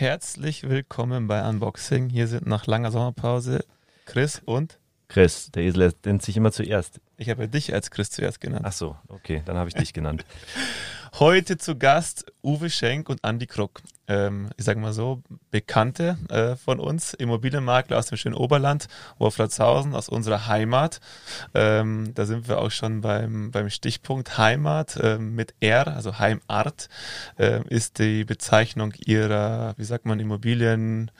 herzlich willkommen bei Unboxing. Hier sind nach langer Sommerpause Chris und Chris, der Esel nennt sich immer zuerst. ich habe dich als Chris zuerst genannt. Ach so, okay, dann habe ich dich genannt. Heute zu Gast Uwe Schenk und Andy Kruck. Ähm, ich sage mal so, Bekannte äh, von uns, Immobilienmakler aus dem schönen Oberland, Wolfratshausen, aus unserer Heimat. Ähm, da sind wir auch schon beim, beim Stichpunkt Heimat ähm, mit R, also Heimart, äh, ist die Bezeichnung ihrer, wie sagt man, Immobilien.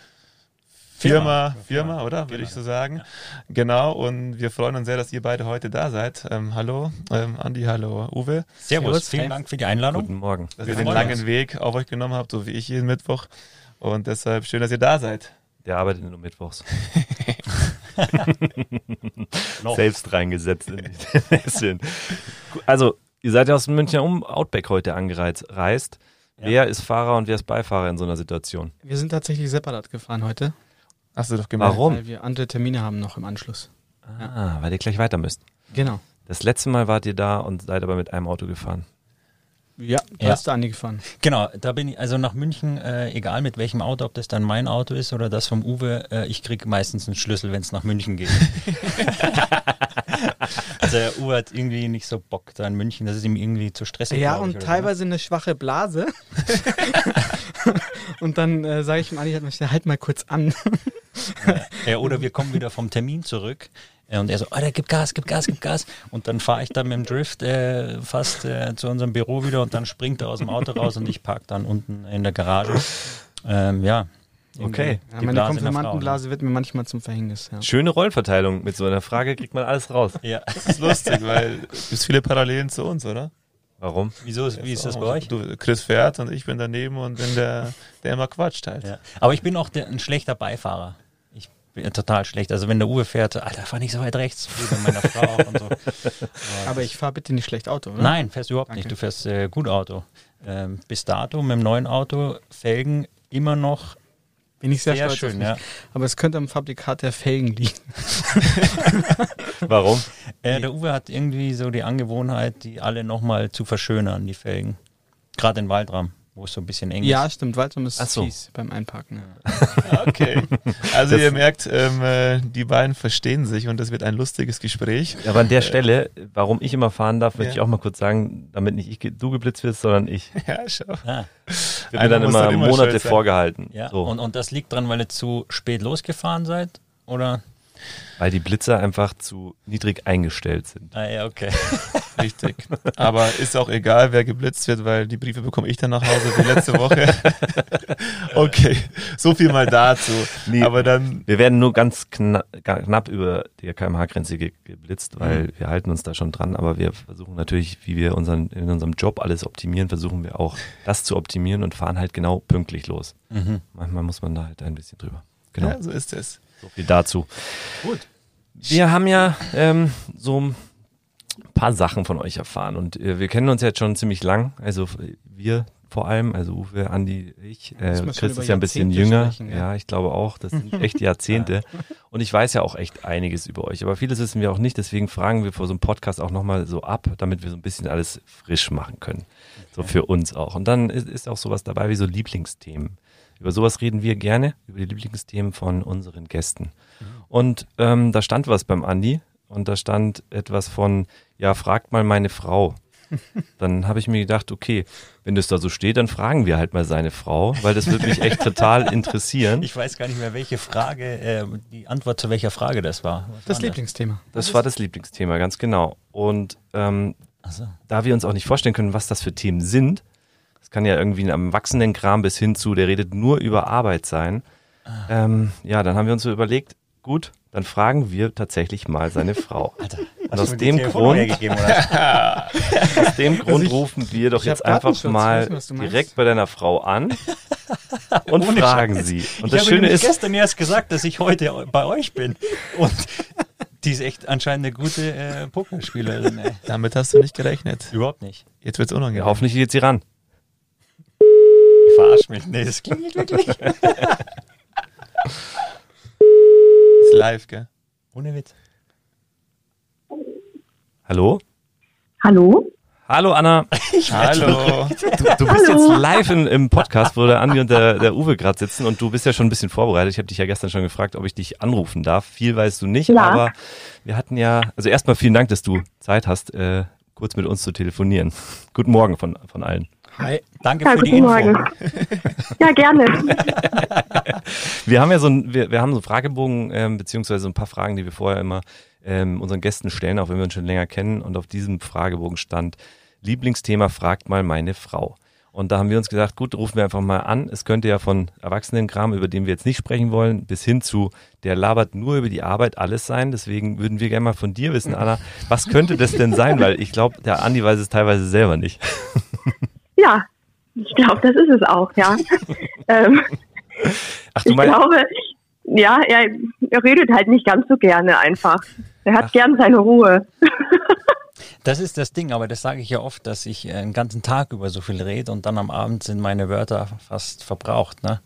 Firma, Firma, Firma, oder? Würde ich so sagen. Genau, und wir freuen uns sehr, dass ihr beide heute da seid. Ähm, hallo, ähm, Andi, hallo, Uwe. Servus, Servus vielen Dank für die Einladung. Guten Morgen. Dass wir ihr den langen uns. Weg auf euch genommen habt, so wie ich jeden Mittwoch. Und deshalb schön, dass ihr da seid. Der arbeitet nur mittwochs. Selbst reingesetzt Also, ihr seid ja aus dem Münchner um Outback heute angereist. Ja. Wer ist Fahrer und wer ist Beifahrer in so einer Situation? Wir sind tatsächlich separat gefahren heute. Hast du doch gemerkt. Warum? Weil wir andere Termine haben noch im Anschluss. Ah, ja. weil ihr gleich weiter müsst. Genau. Das letzte Mal wart ihr da und seid aber mit einem Auto gefahren. Ja, da ja. hast du Andi gefahren. Genau, da bin ich, also nach München, äh, egal mit welchem Auto, ob das dann mein Auto ist oder das vom Uwe, äh, ich kriege meistens einen Schlüssel, wenn es nach München geht. also der Uwe hat irgendwie nicht so Bock da in München, das ist ihm irgendwie zu stressig. Ja, und teilweise so. eine schwache Blase. und dann äh, sage ich ihm Andi, halt mal kurz an. Ja, oder wir kommen wieder vom Termin zurück und er so, oh, der gibt Gas, gibt Gas, gibt Gas. Und dann fahre ich dann mit dem Drift äh, fast äh, zu unserem Büro wieder und dann springt er aus dem Auto raus und ich parke dann unten in der Garage. Ähm, ja. Okay. Ja, meine Konfirmandenblase wird mir manchmal zum Verhängnis. Ja. Schöne Rollverteilung. Mit so einer Frage kriegt man alles raus. Ja. Das ist lustig, weil es gibt viele Parallelen zu uns, oder? Warum? Wieso ist, wie ist das bei euch? Du, Chris fährt und ich bin daneben und bin der, der immer quatscht halt. Ja. Aber ich bin auch der, ein schlechter Beifahrer total schlecht. Also wenn der Uwe fährt, Alter, fahr nicht so weit rechts, wie bei meiner Frau auch und so. Aber ich fahre bitte nicht schlecht Auto, oder? Nein, fährst du überhaupt Danke. nicht. Du fährst äh, gut Auto. Ähm, bis dato mit dem neuen Auto, Felgen immer noch bin ich sehr, sehr stolz schön, ja. Aber es könnte am Fabrikat der Felgen liegen. Warum? Äh, der Uwe hat irgendwie so die Angewohnheit, die alle nochmal zu verschönern, die Felgen. Gerade in Waldram wo es so ein bisschen eng ist. Ja, stimmt. Waldrum ist so. fies beim Einparken. okay. Also das ihr merkt, ähm, äh, die beiden verstehen sich und das wird ein lustiges Gespräch. Aber an der Stelle, warum ich immer fahren darf, möchte ja. ich auch mal kurz sagen, damit nicht ich, du geblitzt wirst, sondern ich. Ja, schau. Ah. Wird mir dann immer, immer Monate vorgehalten. Ja. So. Und, und das liegt dran, weil ihr zu spät losgefahren seid? Oder? Weil die Blitzer einfach zu niedrig eingestellt sind. Ah ja, okay. Richtig. Aber ist auch egal, wer geblitzt wird, weil die Briefe bekomme ich dann nach Hause wie letzte Woche. okay, so viel mal dazu. Nee, Aber dann. Wir werden nur ganz knapp, knapp über die kmh-Grenze geblitzt, weil mhm. wir halten uns da schon dran. Aber wir versuchen natürlich, wie wir unseren, in unserem Job alles optimieren, versuchen wir auch das zu optimieren und fahren halt genau pünktlich los. Mhm. Manchmal muss man da halt ein bisschen drüber. Genau. Ja, so ist es. So viel dazu. Gut. Wir haben ja ähm, so ein paar Sachen von euch erfahren und äh, wir kennen uns jetzt schon ziemlich lang. Also wir vor allem, also Uwe, Andi, ich. Äh, Chris ist ja ein bisschen jünger. Sprechen, ja. ja. ich glaube auch. Das sind echt Jahrzehnte. Und ich weiß ja auch echt einiges über euch. Aber vieles wissen wir auch nicht. Deswegen fragen wir vor so einem Podcast auch nochmal so ab, damit wir so ein bisschen alles frisch machen können. So für uns auch. Und dann ist, ist auch sowas dabei wie so Lieblingsthemen. Über sowas reden wir gerne, über die Lieblingsthemen von unseren Gästen. Mhm. Und ähm, da stand was beim Andi und da stand etwas von, ja, fragt mal meine Frau. Dann habe ich mir gedacht, okay, wenn das da so steht, dann fragen wir halt mal seine Frau, weil das würde mich echt total interessieren. Ich weiß gar nicht mehr, welche Frage, äh, die Antwort zu welcher Frage das war. Was das war Lieblingsthema. Das, das war das Lieblingsthema, ganz genau. Und ähm, so. da wir uns auch nicht vorstellen können, was das für Themen sind, es kann ja irgendwie ein Erwachsenenkram bis hin zu, der redet nur über Arbeit sein. Ah. Ähm, ja, dann haben wir uns so überlegt, gut, dann fragen wir tatsächlich mal seine Frau. Alter, und aus dem, Grund, aus dem Grund ich, rufen wir doch jetzt einfach mal wissen, direkt bei deiner Frau an und Ohne fragen Scheiß. sie. Und ich das Schöne ist, gestern erst gesagt, dass ich heute bei euch bin und die ist echt anscheinend eine gute äh, Pokerspielerin. Ey. Damit hast du nicht gerechnet. Überhaupt nicht. Jetzt wird's unangenehm. Ja, hoffentlich geht sie ran verarsch mich. Nee, das klingt nicht wirklich. ist live, gell? Ohne Witz. Hallo? Hallo? Hallo Anna. Hallo. Du, du bist Hallo. jetzt live in, im Podcast, wo der Andi und der, der Uwe gerade sitzen und du bist ja schon ein bisschen vorbereitet. Ich habe dich ja gestern schon gefragt, ob ich dich anrufen darf. Viel weißt du nicht, ja. aber wir hatten ja, also erstmal vielen Dank, dass du Zeit hast, äh, kurz mit uns zu telefonieren. Guten Morgen von, von allen. Hi, danke ja, für die Info. Morgen. Ja, gerne. wir haben ja so ein, wir, wir haben so Fragebogen, ähm, beziehungsweise so ein paar Fragen, die wir vorher immer ähm, unseren Gästen stellen, auch wenn wir uns schon länger kennen. Und auf diesem Fragebogen stand, Lieblingsthema fragt mal meine Frau. Und da haben wir uns gesagt, gut, rufen wir einfach mal an. Es könnte ja von Erwachsenenkram, über den wir jetzt nicht sprechen wollen, bis hin zu, der labert nur über die Arbeit alles sein. Deswegen würden wir gerne mal von dir wissen, Anna, was könnte das denn sein? Weil ich glaube, der Andi weiß es teilweise selber nicht. Ja, ich glaube, das ist es auch, ja. ähm, Ach, du ich meinst? glaube, ja, er, er redet halt nicht ganz so gerne einfach. Er hat Ach. gern seine Ruhe. Das ist das Ding, aber das sage ich ja oft, dass ich einen ganzen Tag über so viel rede und dann am Abend sind meine Wörter fast verbraucht, ne?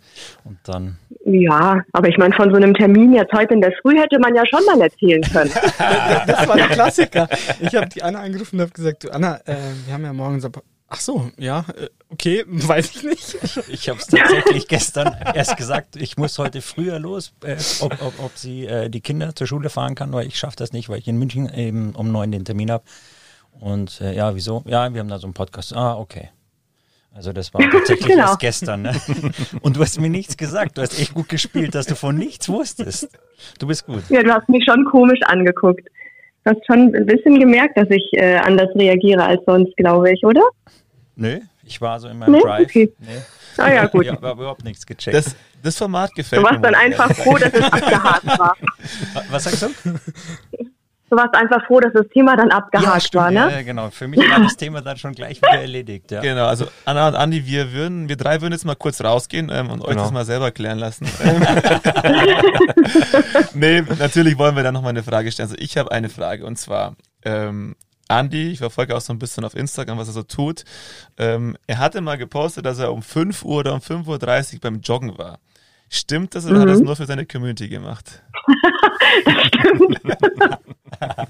Und dann. Ja, aber ich meine, von so einem Termin jetzt heute in der Früh hätte man ja schon mal erzählen können. das war der Klassiker. Ich habe die Anna angerufen und habe gesagt, du Anna, äh, wir haben ja morgen so Ach so, ja, äh, okay, weiß ich nicht. Ich, ich habe es tatsächlich gestern erst gesagt, ich muss heute früher los, äh, ob, ob, ob, sie äh, die Kinder zur Schule fahren kann, weil ich schaffe das nicht, weil ich in München eben um neun den Termin habe. Und äh, ja, wieso? Ja, wir haben da so einen Podcast. Ah, okay. Also das war tatsächlich genau. erst gestern. Ne? Und du hast mir nichts gesagt. Du hast echt gut gespielt, dass du von nichts wusstest. Du bist gut. Ja, du hast mich schon komisch angeguckt. Du hast schon ein bisschen gemerkt, dass ich äh, anders reagiere als sonst, glaube ich, oder? Nö, ich war so in meinem nee? Drive. Okay. Nee. Ah ja, gut. Ich habe überhaupt nichts gecheckt. Das, das Format gefällt mir. Du warst dann einfach froh, dass es abgehakt war. Was sagst du? Du warst einfach froh, dass das Thema dann abgehakt ja, war, ne? Ja, genau. Für mich war das Thema dann schon gleich wieder erledigt. Ja. Genau, also Anna und Andi, wir würden, wir drei würden jetzt mal kurz rausgehen ähm, und genau. euch das mal selber klären lassen. nee, natürlich wollen wir da nochmal eine Frage stellen. Also ich habe eine Frage und zwar, ähm, Andy, ich verfolge auch so ein bisschen auf Instagram, was er so tut. Ähm, er hatte mal gepostet, dass er um 5 Uhr oder um 5.30 Uhr beim Joggen war. Stimmt das oder mhm. hat er das nur für seine Community gemacht? das stimmt. das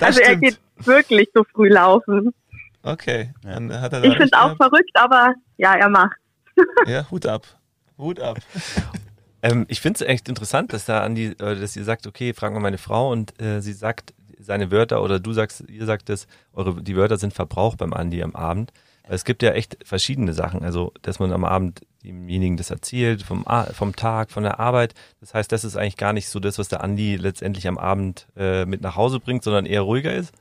also stimmt. er geht wirklich so früh laufen. Okay. Dann hat er ich finde es auch verrückt, aber ja, er macht. ja, Hut ab. Hut ab. Ähm, ich finde es echt interessant, dass da Andi, äh, dass ihr sagt, okay, fragen wir meine Frau und äh, sie sagt, seine Wörter oder du sagst, ihr sagt es, eure, die Wörter sind verbraucht beim Andi am Abend. Es gibt ja echt verschiedene Sachen. Also, dass man am Abend demjenigen das erzählt, vom, vom Tag, von der Arbeit. Das heißt, das ist eigentlich gar nicht so das, was der Andi letztendlich am Abend äh, mit nach Hause bringt, sondern eher ruhiger ist?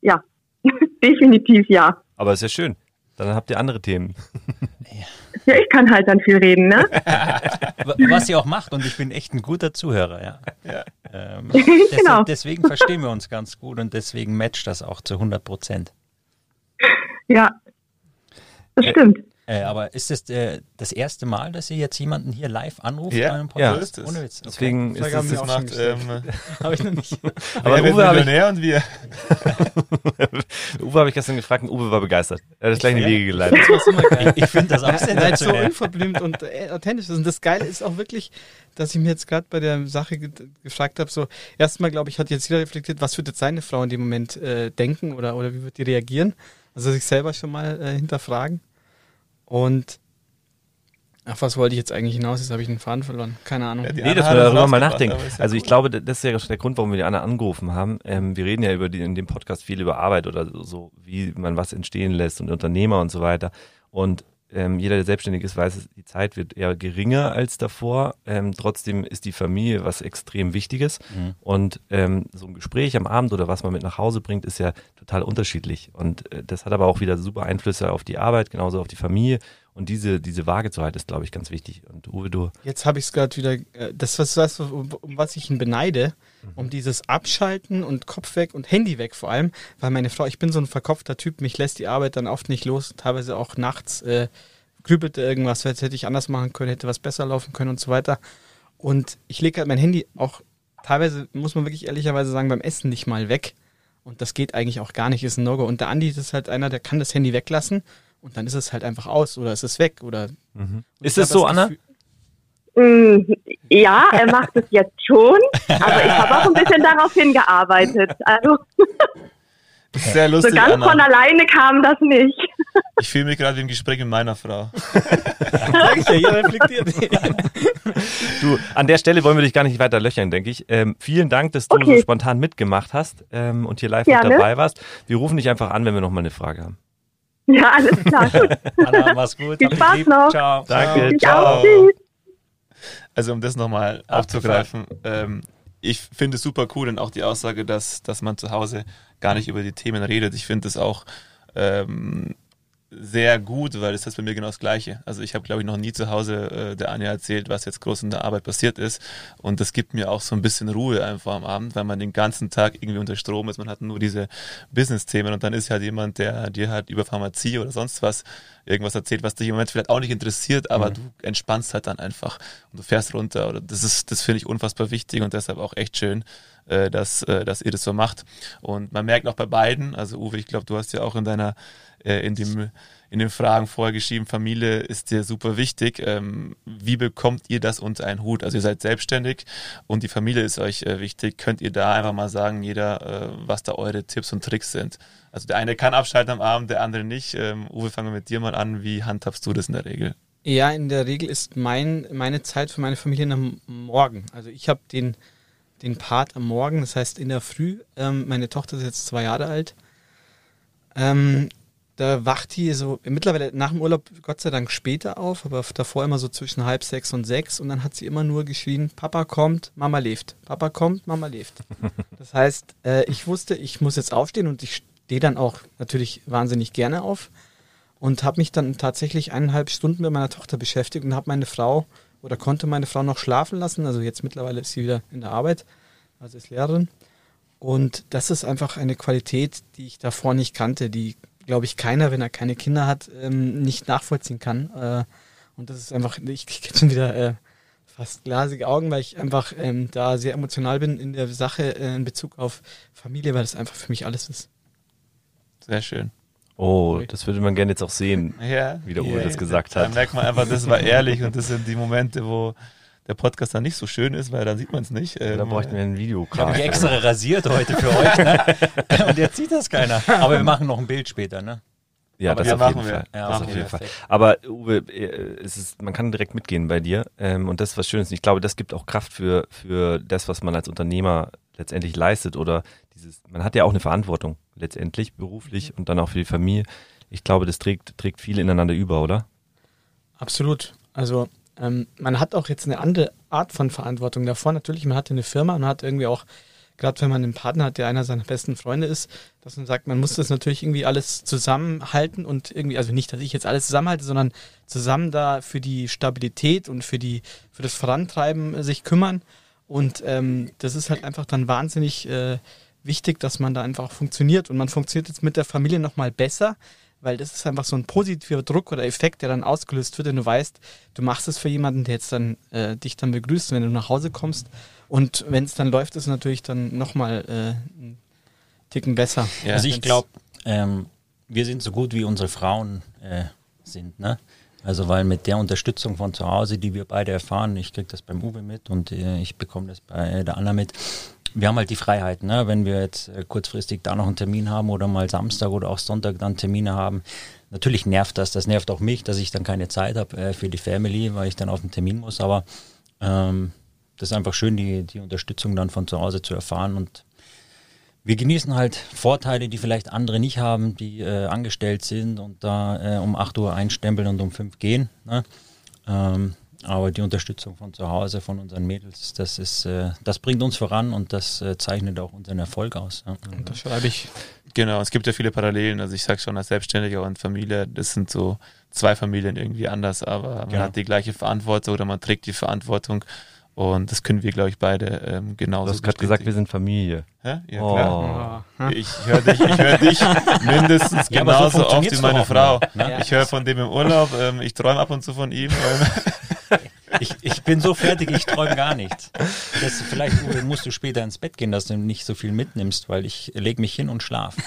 Ja, definitiv ja. Aber ist ja schön. Dann habt ihr andere Themen. Ja, ich kann halt dann viel reden, ne? Was sie auch macht und ich bin echt ein guter Zuhörer, ja. ja. Ähm, deswegen, genau. deswegen verstehen wir uns ganz gut und deswegen matcht das auch zu 100 Prozent. Ja, das stimmt. Äh, aber ist es äh, das erste Mal, dass ihr jetzt jemanden hier live anruft ja. bei einem Podcast? Ja, Ohne Witz. Okay. Deswegen ist es das macht. Ähm, habe ich noch nicht. aber ja, Uwe habe ich, und wir. Uwe habe ich gestern gefragt und Uwe war begeistert. Er hat das gleich in die Wege geleitet. Das ich, ich finde das auch sehr so unverblümt und äh, authentisch. Und das Geile ist auch wirklich, dass ich mir jetzt gerade bei der Sache ge gefragt habe, so erstmal glaube ich, hat jetzt jeder reflektiert, was jetzt seine Frau in dem Moment äh, denken oder, oder wie wird die reagieren? Also sich selber schon mal äh, hinterfragen. Und Ach, was wollte ich jetzt eigentlich hinaus? Jetzt habe ich den Faden verloren. Keine Ahnung. Ja, nee, dass wir darüber mal nachdenken. Ja also ich glaube, das ist ja der Grund, warum wir die Anna angerufen haben. Ähm, wir reden ja über die, in dem Podcast viel über Arbeit oder so, wie man was entstehen lässt und Unternehmer und so weiter. Und ähm, jeder, der selbstständig ist, weiß, die Zeit wird eher geringer als davor. Ähm, trotzdem ist die Familie was extrem Wichtiges. Mhm. Und ähm, so ein Gespräch am Abend oder was man mit nach Hause bringt, ist ja total unterschiedlich. Und äh, das hat aber auch wieder super Einflüsse auf die Arbeit, genauso auf die Familie. Und diese, diese Waage zu halten, ist, glaube ich, ganz wichtig. Und Uwe, du. Jetzt habe ich es gerade wieder, äh, das was, was um, um, was ich ihn beneide. Um dieses Abschalten und Kopf weg und Handy weg vor allem, weil meine Frau, ich bin so ein verkopfter Typ, mich lässt die Arbeit dann oft nicht los, teilweise auch nachts äh, grübelte irgendwas, hätte ich anders machen können, hätte was besser laufen können und so weiter. Und ich lege halt mein Handy auch teilweise, muss man wirklich ehrlicherweise sagen, beim Essen nicht mal weg. Und das geht eigentlich auch gar nicht, ist ein No-Go. Und der Andi ist halt einer, der kann das Handy weglassen und dann ist es halt einfach aus oder ist es weg oder. Mhm. Ist es so, Anna? Mm, ja, er macht es jetzt schon, aber ich habe auch ein bisschen darauf hingearbeitet. Also Sehr lustig. So ganz Anna. von alleine kam das nicht. Ich fühle mich gerade im Gespräch mit meiner Frau. Sag ich ja, reflektiert. Du, an der Stelle wollen wir dich gar nicht weiter löchern, denke ich. Ähm, vielen Dank, dass du Okay. so spontan mitgemacht hast ähm, und hier live mit Gerne. dabei warst. Wir rufen dich einfach an, wenn wir noch mal eine Frage haben. Ja, alles klar. Gut. Anna, mach's gut. Viel Spaß noch. Ciao. Danke, ciao. auch. Tschüss. Also um das nochmal aufzugreifen, ähm, ich finde es super cool und auch die Aussage, dass, dass man zu Hause gar nicht über die Themen redet. Ich finde das auch ähm, sehr gut, weil das ist bei mir genau das Gleiche. Also ich habe, glaube ich, noch nie zu Hause äh, der Anja erzählt, was jetzt groß in der Arbeit passiert ist. Und das gibt mir auch so ein bisschen Ruhe einfach am Abend, weil man den ganzen Tag irgendwie unter Strom ist. Man hat nur diese Business-Themen und dann ist halt jemand, der dir halt über Pharmazie oder sonst was irgendwas erzählt, was dich im Moment vielleicht auch nicht interessiert, aber du entspannst halt dann einfach und du fährst runter. Oder das ist, das finde ich unfassbar wichtig und deshalb auch echt schön, äh, dass, äh, dass ihr das so macht. Und man merkt auch bei beiden, also Uwe, ich glaube, du hast ja auch in deiner, äh, in dem, in den Fragen vorher geschrieben, Familie ist dir super wichtig. Ähm, wie bekommt ihr das unter einen Hut? Also ihr seid selbstständig und die Familie ist euch äh, wichtig. Könnt ihr da einfach mal sagen, jeder, äh, was da eure Tipps und Tricks sind? Also der eine kann abschalten am Abend, der andere nicht. Ähm, Uwe, fangen wir mit dir mal an. Wie handhabst du das in der Regel? Ja, in der Regel ist mein, meine Zeit für meine Familie am Morgen. Also ich habe den, den Part am Morgen, das heißt in der Früh. Ähm, meine Tochter ist jetzt zwei Jahre alt. Ähm, da wacht die so mittlerweile nach dem Urlaub Gott sei Dank später auf, aber davor immer so zwischen halb sechs und sechs und dann hat sie immer nur geschrien, Papa kommt, Mama lebt. Papa kommt, Mama lebt. Das heißt, äh, ich wusste, ich muss jetzt aufstehen und ich stehe dann auch natürlich wahnsinnig gerne auf und habe mich dann tatsächlich eineinhalb Stunden mit meiner Tochter beschäftigt und habe meine Frau oder konnte meine Frau noch schlafen lassen. Also jetzt mittlerweile ist sie wieder in der Arbeit, also ist Lehrerin. Und das ist einfach eine Qualität, die ich davor nicht kannte, die, glaube ich, keiner, wenn er keine Kinder hat, ähm, nicht nachvollziehen kann. Äh, und das ist einfach, ich kriege schon wieder äh, fast glasige Augen, weil ich einfach ähm, da sehr emotional bin in der Sache äh, in Bezug auf Familie, weil das einfach für mich alles ist. Sehr schön. Oh, das würde man gerne jetzt auch sehen, Ja, wie der Uwe ja. das gesagt Da hat. merkt man einfach, das war ehrlich und das sind die Momente, wo der Podcast dann nicht so schön ist, weil dann sieht man es nicht. Da Ähm, bräuchten wir ein Video. Ich habe mich extra rasiert heute für euch, ne? Und jetzt sieht das keiner. Aber wir machen noch ein Bild später, ne? Ja, Aber das auf machen jeden. Fall. Ja, das auf jeden Fall. Aber Uwe, äh, es ist, man kann direkt mitgehen bei dir ähm, und das ist was Schönes. Ich glaube, das gibt auch Kraft für, für das, was man als Unternehmer letztendlich leistet oder dieses, man hat ja auch eine Verantwortung letztendlich, beruflich und dann auch für die Familie. Ich glaube, das trägt, trägt viel ineinander über, oder? Absolut. Also ähm, man hat auch jetzt eine andere Art von Verantwortung davor. Natürlich, man hatte eine Firma und hat irgendwie auch, gerade wenn man einen Partner hat, der einer seiner besten Freunde ist, dass man sagt, man muss das natürlich irgendwie alles zusammenhalten und irgendwie, also nicht, dass ich jetzt alles zusammenhalte, sondern zusammen da für die Stabilität und für die, für das Vorantreiben äh, sich kümmern. Und ähm, das ist halt einfach dann wahnsinnig äh, wichtig, dass man da einfach funktioniert. Und man funktioniert jetzt mit der Familie nochmal besser, weil das ist einfach so ein positiver Druck oder Effekt, der dann ausgelöst wird, wenn du weißt, du machst es für jemanden, der jetzt dann äh, dich dann begrüßt, wenn du nach Hause kommst. Und wenn es dann läuft, ist es natürlich dann nochmal äh, einen Ticken besser. Ja. also ich glaube, ähm, wir sind so gut wie unsere Frauen äh, sind, ne? Also weil mit der Unterstützung von zu Hause, die wir beide erfahren, ich kriege das beim Uwe mit und äh, ich bekomme das bei der Anna mit. Wir haben halt die Freiheit, ne? wenn wir jetzt äh, kurzfristig da noch einen Termin haben oder mal Samstag oder auch Sonntag dann Termine haben. Natürlich nervt das, das nervt auch mich, dass ich dann keine Zeit habe äh, für die Family, weil ich dann auf den Termin muss, aber ähm, das ist einfach schön, die, die Unterstützung dann von zu Hause zu erfahren und wir genießen halt Vorteile, die vielleicht andere nicht haben, die äh, angestellt sind und da äh, um 8 Uhr einstempeln und um 5 gehen. Ne? Ähm, aber die Unterstützung von zu Hause, von unseren Mädels, das ist, äh, das bringt uns voran und das äh, zeichnet auch unseren Erfolg aus. Ja. Da schreibe ich. Genau, es gibt ja viele Parallelen. Also ich sage schon, als Selbstständiger und Familie, das sind so zwei Familien irgendwie anders, aber man Genau. hat die gleiche Verantwortung oder man trägt die Verantwortung. Und das können wir, glaube ich, beide ähm, Du genauso hast gerade gesagt, wir sind Familie. Hä? Ja, Oh. klar. Ich höre dich, ich höre dich mindestens Ja, aber so genauso oft wie meine Frau. ne? Ja. Ich höre von dem im Urlaub, ähm, ich träume ab und zu von ihm. Ähm, Ich, ich bin so fertig, ich träume gar nicht. Das, vielleicht Uwe, musst du später ins Bett gehen, dass du nicht so viel mitnimmst, weil ich lege mich hin und schlafe.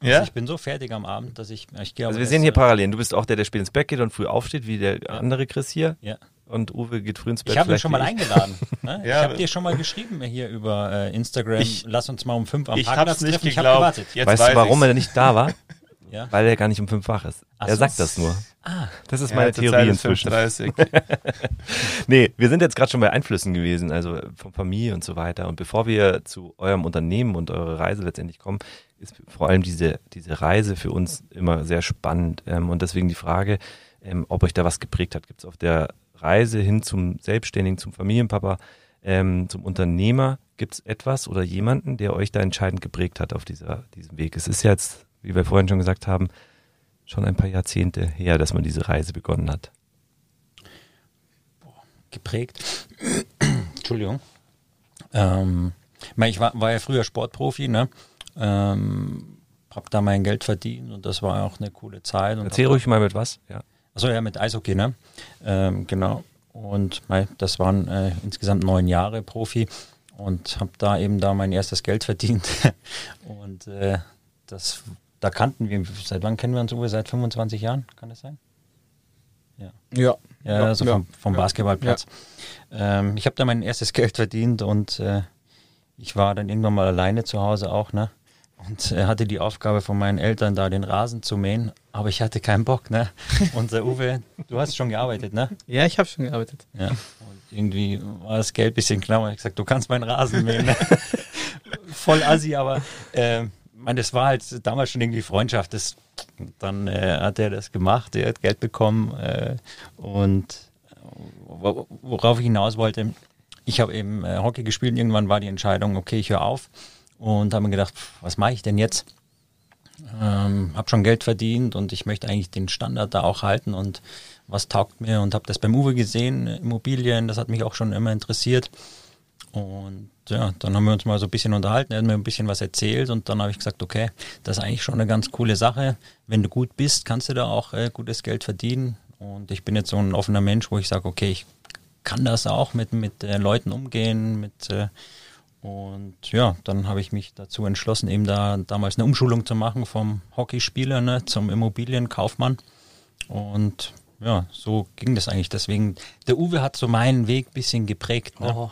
ja? Also ich bin so fertig am Abend, dass ich, ich gehe Also wir sehen hier äh, Parallelen. Du bist auch der, der spät ins Bett geht und früh aufsteht, wie der andere Chris hier. Ja. und Uwe geht früh ins Bett. Ich habe ihn schon mal eingeladen. Ne? ja, ich habe dir schon mal geschrieben hier über äh, Instagram, ich, lass uns mal um fünf am ich Parkplatz nicht treffen. Geglaubt. Ich Jetzt weißt du, warum ich's. er nicht da war? ja. Weil er gar nicht um fünf wach ist. Ach er so. sagt das nur. Ah. Das ist meine Theorie inzwischen. 30. nee, wir sind jetzt gerade schon bei Einflüssen gewesen, also von Familie und so weiter. Und bevor wir zu eurem Unternehmen und eurer Reise letztendlich kommen, ist vor allem diese, diese Reise für uns immer sehr spannend. Ähm, und deswegen die Frage, ähm, ob euch da was geprägt hat. Gibt es auf der Reise hin zum Selbstständigen, zum Familienpapa, ähm, zum Unternehmer, gibt es etwas oder jemanden, der euch da entscheidend geprägt hat auf dieser, diesem Weg? Es ist jetzt, wie wir vorhin schon gesagt haben, schon ein paar Jahrzehnte her, dass man diese Reise begonnen hat. Geprägt. Entschuldigung. Ähm, ich war, war ja früher Sportprofi, ne? Ähm, hab da mein Geld verdient und das war auch eine coole Zeit. Erzähl ruhig mal mit was, ja. Achso, ja, mit Eishockey, ne? Ähm, genau. Und mei, das waren äh, insgesamt neun Jahre Profi und habe da eben da mein erstes Geld verdient. und äh, das da kannten wir, seit wann kennen wir uns Uwe? Seit 25 Jahren, kann das sein? Ja. Ja. Ja, also vom, vom Basketballplatz. Ja. Ähm, ich habe da mein erstes Geld verdient und äh, ich war dann irgendwann mal alleine zu Hause auch, ne? Und äh, hatte die Aufgabe von meinen Eltern da den Rasen zu mähen, aber ich hatte keinen Bock, ne? Und der Uwe, du hast schon gearbeitet, ne? Ja, ich habe schon gearbeitet. Ja. Und irgendwie war das Geld ein bisschen knapp. Ich gesagt, du kannst meinen Rasen mähen. Ne? Voll assi, aber äh, meine, das war halt damals schon irgendwie Freundschaft. Das, dann äh, hat er das gemacht, er hat Geld bekommen äh, und worauf ich hinaus wollte, ich habe eben äh, Hockey gespielt. Irgendwann war die Entscheidung, okay, ich höre auf und habe mir gedacht, was mache ich denn jetzt? Ähm, habe schon Geld verdient und ich möchte eigentlich den Standard da auch halten und was taugt mir und habe das beim Uwe gesehen, Immobilien, das hat mich auch schon immer interessiert und ja, dann haben wir uns mal so ein bisschen unterhalten, er hat mir ein bisschen was erzählt und dann habe ich gesagt, okay, das ist eigentlich schon eine ganz coole Sache. Wenn du gut bist, kannst du da auch äh, gutes Geld verdienen. Und ich bin jetzt so ein offener Mensch, wo ich sage, okay, ich kann das auch mit, mit äh, Leuten umgehen, mit äh, und ja, dann habe ich mich dazu entschlossen, eben da damals eine Umschulung zu machen vom Hockeyspieler ne, zum Immobilienkaufmann. Und ja, so ging das eigentlich. Deswegen, der Uwe hat so meinen Weg ein bisschen geprägt. Ne? Oh.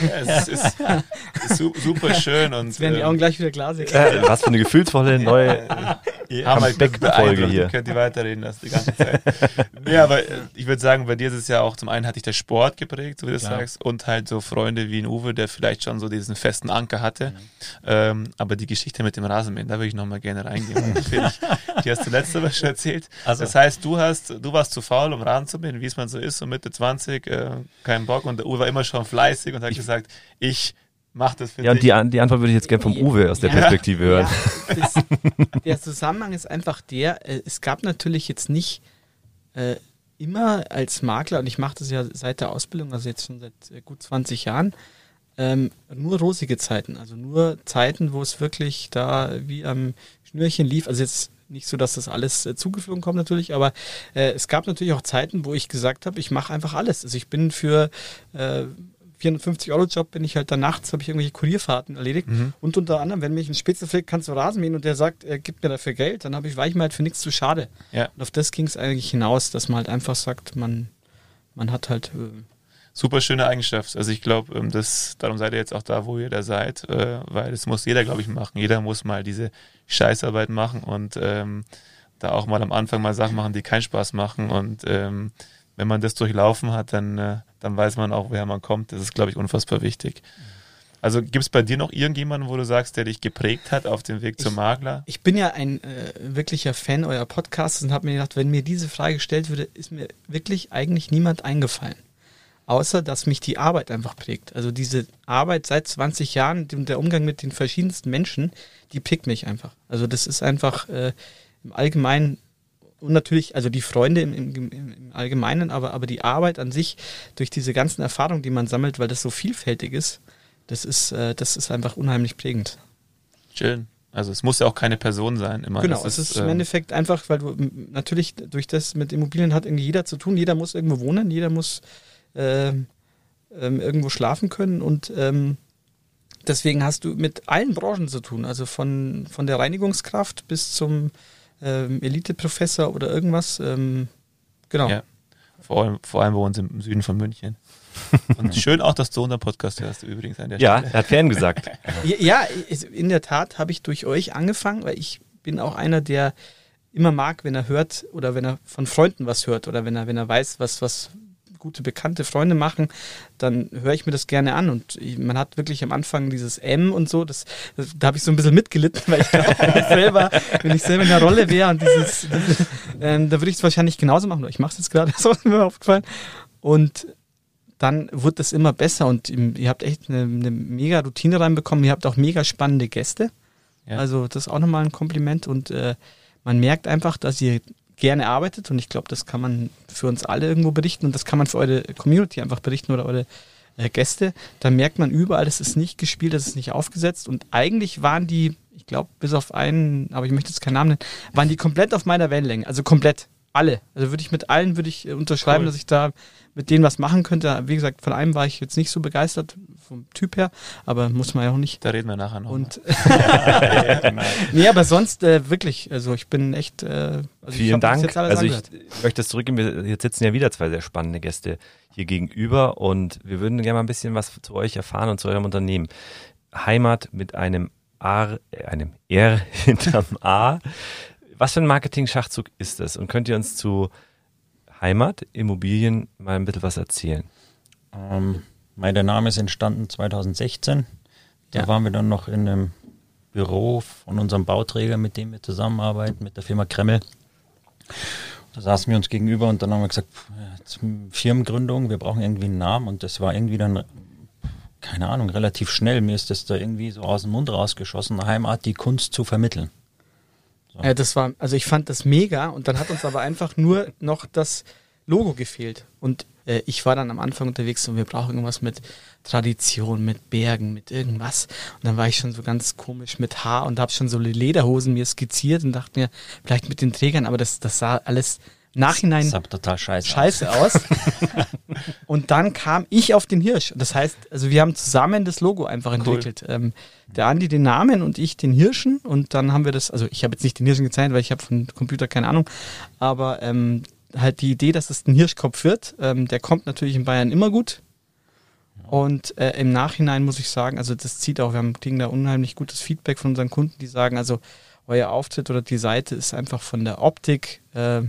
Ja, es ist, ist super schön. Und, Jetzt werden die Augen ähm, gleich wieder glasig. Äh, was für eine gefühlsvolle neue Comeback-Folge hier. Könnt ihr weiterreden lassen die ganze Zeit. nee, aber äh, ich würde sagen, bei dir ist es ja auch, zum einen hat dich der Sport geprägt, so wie du Klar. sagst, und halt so Freunde wie ein Uwe, der vielleicht schon so diesen festen Anker hatte. Mhm. Ähm, aber die Geschichte mit dem Rasenmähen, da würde ich nochmal gerne reingehen. die hast du letzte Woche schon erzählt. Also. Das heißt, du hast, du warst zu faul, um Rasen zu mähen, wie es man so ist, so Mitte 20, äh, kein Bock und der Uwe war immer schon fleißig und hat gesagt, ich mache das für ja, dich. Ja, und die, die, Antwort würde ich jetzt gerne vom Uwe aus der ja, Perspektive hören. Ja, das, der Zusammenhang ist einfach der, äh, es gab natürlich jetzt nicht äh, immer als Makler, und ich mache das ja seit der Ausbildung, also jetzt schon seit äh, gut 20 Jahren, ähm, nur rosige Zeiten, also nur Zeiten, wo es wirklich da wie am Schnürchen lief. Also jetzt nicht so, dass das alles äh, zugeflogen kommt natürlich, aber äh, es gab natürlich auch Zeiten, wo ich gesagt habe, ich mache einfach alles. Also ich bin für äh, 450 Euro Job bin ich halt da nachts, habe ich irgendwelche Kurierfahrten erledigt. Mhm. Und unter anderem, wenn mich ein Spitzel fragt, kannst du Rasen mähen und der sagt, er gibt mir dafür Geld, dann habe ich, war ich mir halt für nichts zu schade. Ja. Und auf das ging es eigentlich hinaus, dass man halt einfach sagt, man, man hat halt. Äh, Super schöne Eigenschaft. Also ich glaube, ähm, darum seid ihr jetzt auch da, wo ihr da seid, äh, weil das muss jeder, glaube ich, machen. Jeder muss mal diese Scheißarbeit machen und ähm, da auch mal am Anfang mal Sachen machen, die keinen Spaß machen. Und ähm, wenn man das durchlaufen hat, dann äh, dann weiß man auch, woher man kommt. Das ist, glaube ich, unfassbar wichtig. Also gibt es bei dir noch irgendjemanden, wo du sagst, der dich geprägt hat auf dem Weg ich, zum Makler? Ich bin ja ein äh, wirklicher Fan eurer Podcasts und habe mir gedacht, wenn mir diese Frage gestellt würde, ist mir wirklich eigentlich niemand eingefallen. Außer, dass mich die Arbeit einfach prägt. Also diese Arbeit seit 20 Jahren und der Umgang mit den verschiedensten Menschen, die prägt mich einfach. Also das ist einfach äh, im Allgemeinen und natürlich, also die Freunde im, im, im, Allgemeinen, aber, aber die Arbeit an sich, durch diese ganzen Erfahrungen, die man sammelt, weil das so vielfältig ist, das ist, äh, das ist einfach unheimlich prägend. Schön. Also es muss ja auch keine Person sein. Immer. Genau, das es ist, im ähm, Endeffekt einfach, weil du natürlich durch das mit Immobilien hat irgendwie jeder zu tun, jeder muss irgendwo wohnen, jeder muss äh, ähm, irgendwo schlafen können und ähm, deswegen hast du mit allen Branchen zu tun, also von, von der Reinigungskraft bis zum ähm, Elite-Professor oder irgendwas. Ähm, genau. Ja. Vor allem, vor allem bei uns im Süden von München. Und schön auch, dass du unseren Podcast hörst, übrigens an der Ja, er hat Fan gesagt. Ja, ja, in der Tat habe ich durch euch angefangen, weil ich bin auch einer, der immer mag, wenn er hört oder wenn er von Freunden was hört oder wenn er, wenn er weiß, was, was gute bekannte Freunde machen, dann höre ich mir das gerne an. Und man hat wirklich am Anfang dieses M und so, das, das da habe ich so ein bisschen mitgelitten, weil ich glaube, wenn ich selber, wenn ich selber in der Rolle wäre und dieses, dieses ähm, da würde ich es wahrscheinlich genauso machen. Ich mache es jetzt gerade, so ist mir aufgefallen. Und dann wurde das immer besser und ihr habt echt eine, eine mega Routine reinbekommen. Ihr habt auch mega spannende Gäste. Ja. Also das ist auch nochmal ein Kompliment und äh, man merkt einfach, dass ihr gerne arbeitet und ich glaube, das kann man für uns alle irgendwo berichten und das kann man für eure Community einfach berichten oder eure äh, Gäste. Da merkt man überall, das ist nicht gespielt, das ist nicht aufgesetzt und eigentlich waren die, ich glaube, bis auf einen, aber ich möchte jetzt keinen Namen nennen, waren die komplett auf meiner Wellenlänge, also komplett. Alle. Also würde ich mit allen würde ich äh, unterschreiben, cool. dass ich da mit denen was machen könnte. Wie gesagt, von einem war ich jetzt nicht so begeistert vom Typ her, aber muss man ja auch nicht. Da reden wir nachher noch. Und nee, aber sonst äh, wirklich, also ich bin echt. Äh, also Vielen Dank. also ich möchte das zurückgeben. Jetzt sitzen ja wieder zwei sehr spannende Gäste hier gegenüber und wir würden gerne mal ein bisschen was zu euch erfahren und zu eurem Unternehmen. Heimat mit einem R, äh, einem R hinterm A. Was für ein Marketing-Schachzug ist das? Und könnt ihr uns zu Heimat, Immobilien mal ein bisschen was erzählen? Ähm, mein Name ist entstanden 2016. Da ja. waren wir dann noch in einem Büro von unserem Bauträger, mit dem wir zusammenarbeiten, mit der Firma Kremmel. Da saßen wir uns gegenüber und dann haben wir gesagt, Firmengründung, wir brauchen irgendwie einen Namen und das war irgendwie dann, keine Ahnung, relativ schnell. Mir ist das da irgendwie so aus dem Mund rausgeschossen, Heimat, die Kunst zu vermitteln. So. Ja, das war, also ich fand das mega und dann hat uns aber einfach nur noch das Logo gefehlt. Und äh, ich war dann am Anfang unterwegs und wir brauchen irgendwas mit Tradition, mit Bergen, mit irgendwas. Und dann war ich schon so ganz komisch mit Haar und habe schon so Lederhosen mir skizziert und dachte mir, vielleicht mit den Trägern, aber das, das sah alles Nachhinein das sah total scheiße, scheiße aus. aus. und dann kam ich auf den Hirsch. Das heißt, also wir haben zusammen das Logo einfach entwickelt. Cool. Ähm, der Andi den Namen und ich den Hirschen. Und dann haben wir das, also ich habe jetzt nicht den Hirschen gezeichnet, weil ich habe von Computer keine Ahnung. Aber ähm, halt die Idee, dass es ein Hirschkopf wird, ähm, der kommt natürlich in Bayern immer gut. Und äh, im Nachhinein muss ich sagen, also das zieht auch, wir haben, kriegen da unheimlich gutes Feedback von unseren Kunden, die sagen, also euer Auftritt oder die Seite ist einfach von der Optik äh,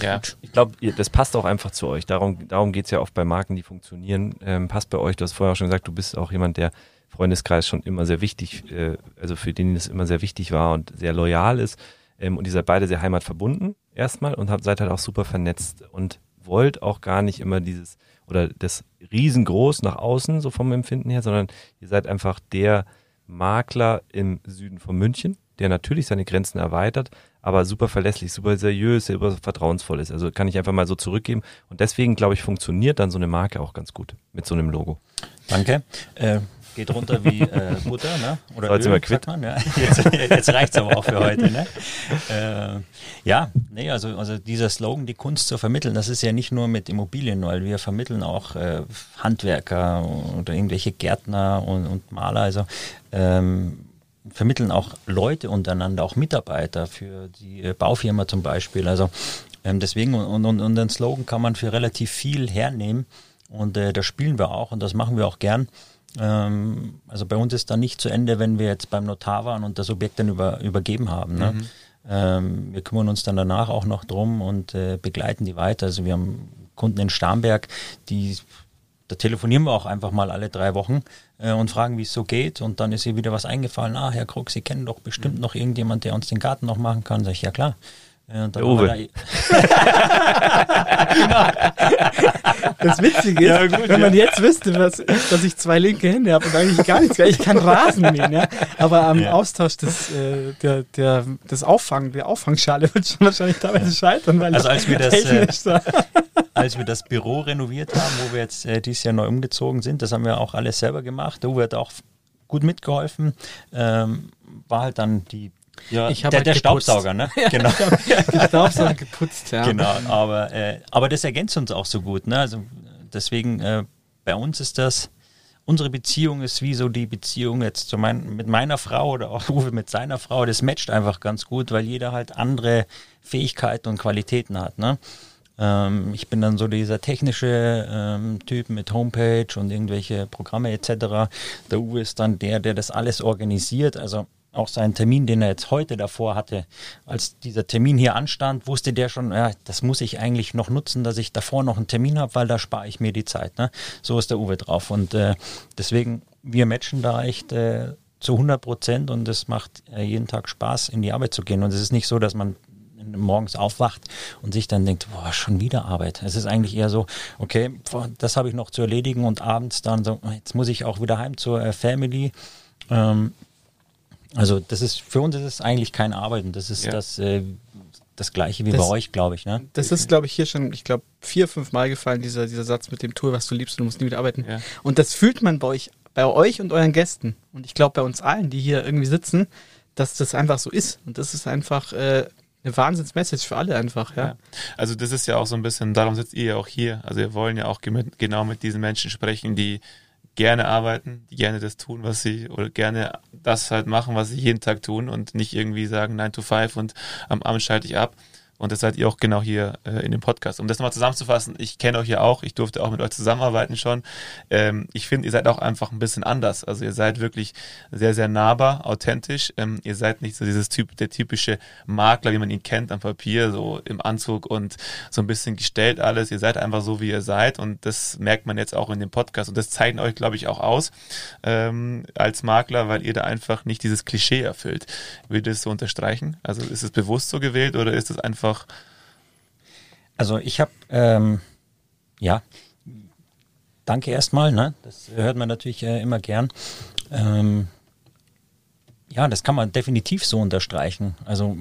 ja, ich glaube, das passt auch einfach zu euch. Darum, darum geht es ja oft bei Marken, die funktionieren. Ähm, passt bei euch. Du hast vorher auch schon gesagt, du bist auch jemand, der Freundeskreis schon immer sehr wichtig, äh, also für den es immer sehr wichtig war und sehr loyal ist. Ähm, und ihr seid beide sehr heimatverbunden erstmal und habt, seid halt auch super vernetzt und wollt auch gar nicht immer dieses oder das riesengroß nach außen, so vom Empfinden her, sondern ihr seid einfach der Makler im Süden von München, der natürlich seine Grenzen erweitert, aber super verlässlich, super seriös, super vertrauensvoll ist. Also kann ich einfach mal so zurückgeben. Und deswegen, glaube ich, funktioniert dann so eine Marke auch ganz gut mit so einem Logo. Danke. Äh, geht runter wie äh, Butter, ne? Oder so, jetzt Öl, quitt. Man, ja. Jetzt, jetzt reicht es aber auch für heute, ne? Äh, ja, nee, also, also dieser Slogan, die Kunst zu vermitteln, das ist ja nicht nur mit Immobilien, weil wir vermitteln auch äh, Handwerker oder irgendwelche Gärtner und, und Maler, also ähm, vermitteln auch Leute untereinander, auch Mitarbeiter für die äh, Baufirma zum Beispiel. Also ähm, deswegen und, und, und den Slogan kann man für relativ viel hernehmen und äh, das spielen wir auch und das machen wir auch gern. Ähm, also bei uns ist dann nicht zu Ende, wenn wir jetzt beim Notar waren und das Objekt dann über, übergeben haben. Ne? Mhm. Ähm, wir kümmern uns dann danach auch noch drum und äh, begleiten die weiter. Also wir haben Kunden in Starnberg, die da telefonieren wir auch einfach mal alle drei Wochen äh, und fragen, wie es so geht. Und dann ist ihr wieder was eingefallen. Ah, Herr Krug, Sie kennen doch bestimmt noch irgendjemand, der uns den Garten noch machen kann. Sag ich, ja klar. Äh, der Uwe. Da. Das Witzige ist, ja, gut, wenn man jetzt wüsste, was, dass ich zwei linke Hände habe und eigentlich gar nichts, ich kann Rasen mähen, ja. Aber am ja. Austausch des, äh, der, der, des Auffang, der Auffangschale wird schon wahrscheinlich teilweise scheitern, weil also als wir das, äh, als wir das Büro renoviert haben, wo wir jetzt äh, dieses Jahr neu umgezogen sind, das haben wir auch alles selber gemacht. Der Uwe hat auch gut mitgeholfen. Ähm, war halt dann die ja, ich der, halt der Staubsauger, ne? Genau. der Staubsauger geputzt, ja. Genau, aber, äh, aber das ergänzt uns auch so gut, ne? Also deswegen, äh, bei uns ist das, unsere Beziehung ist wie so die Beziehung jetzt zu mein, mit meiner Frau oder auch Uwe mit seiner Frau. Das matcht einfach ganz gut, weil jeder halt andere Fähigkeiten und Qualitäten hat, ne? Ähm, ich bin dann so dieser technische ähm, Typ mit Homepage und irgendwelche Programme etc. Der Uwe ist dann der, der das alles organisiert. Also auch seinen Termin, den er jetzt heute davor hatte, als dieser Termin hier anstand, wusste der schon, ja, das muss ich eigentlich noch nutzen, dass ich davor noch einen Termin habe, weil da spare ich mir die Zeit. Ne? So ist der Uwe drauf. Und äh, deswegen, wir matchen da echt äh, zu 100 Prozent und es macht äh, jeden Tag Spaß, in die Arbeit zu gehen. Und es ist nicht so, dass man morgens aufwacht und sich dann denkt, boah, schon wieder Arbeit. Es ist eigentlich eher so, okay, das habe ich noch zu erledigen und abends dann so, jetzt muss ich auch wieder heim zur äh, Family. Ähm, also das ist für uns ist es eigentlich kein Arbeiten. Das ist ja. das äh, das gleiche wie das, bei euch, glaube ich. Ne? Das ist, glaube ich, hier schon, ich glaube, vier, fünf Mal gefallen, dieser, dieser Satz mit dem Tour, was du liebst, du musst nie wieder arbeiten. Ja. Und das fühlt man bei euch, bei euch und euren Gästen. Und ich glaube bei uns allen, die hier irgendwie sitzen, dass das einfach so ist. Und das ist einfach äh, eine Wahnsinnsmessage für alle einfach, ja. ja. Also das ist ja auch so ein bisschen, darum sitzt ihr ja auch hier. Also wir wollen ja auch genau mit diesen Menschen sprechen, die gerne arbeiten, die gerne das tun, was sie, oder gerne das halt machen, was sie jeden Tag tun und nicht irgendwie sagen 9 to 5 und am Abend schalte ich ab. Und das seid ihr auch genau hier äh, in dem Podcast. Um das nochmal zusammenzufassen, ich kenne euch ja auch, ich durfte auch mit euch zusammenarbeiten schon. Ähm, ich finde, ihr seid auch einfach ein bisschen anders. Also ihr seid wirklich sehr, sehr nahbar, authentisch. Ähm, ihr seid nicht so dieses Typ, der typische Makler, wie man ihn kennt am Papier, so im Anzug und so ein bisschen gestellt alles. Ihr seid einfach so, wie ihr seid. Und das merkt man jetzt auch in dem Podcast. Und das zeichnet euch, glaube ich, auch aus ähm, als Makler, weil ihr da einfach nicht dieses Klischee erfüllt. Würdet ihr das so unterstreichen? Also ist es bewusst so gewählt oder ist es einfach einfach? Also ich habe, ähm, ja, danke erstmal, ne? das hört man natürlich äh, immer gern. Ähm, ja, das kann man definitiv so unterstreichen. Also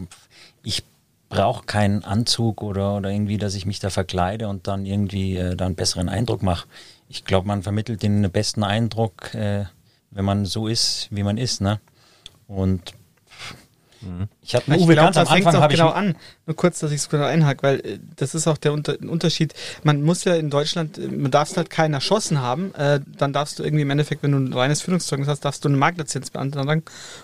ich brauche keinen Anzug oder, oder irgendwie, dass ich mich da verkleide und dann irgendwie äh, da einen besseren Eindruck mache. Ich glaube, man vermittelt den besten Eindruck, äh, wenn man so ist, wie man ist. Ne? Und Mhm. Ich habe Uwe, ganz glaub, am Anfang auch genau an. Nur kurz, dass ich es kurz einhake, weil äh, das ist auch der Unter Unterschied. Man muss ja in Deutschland, äh, man darf halt keinen erschossen haben. Äh, dann darfst du irgendwie im Endeffekt, wenn du ein reines Führungszeugnis hast, darfst du eine Maklerlizenz beantragen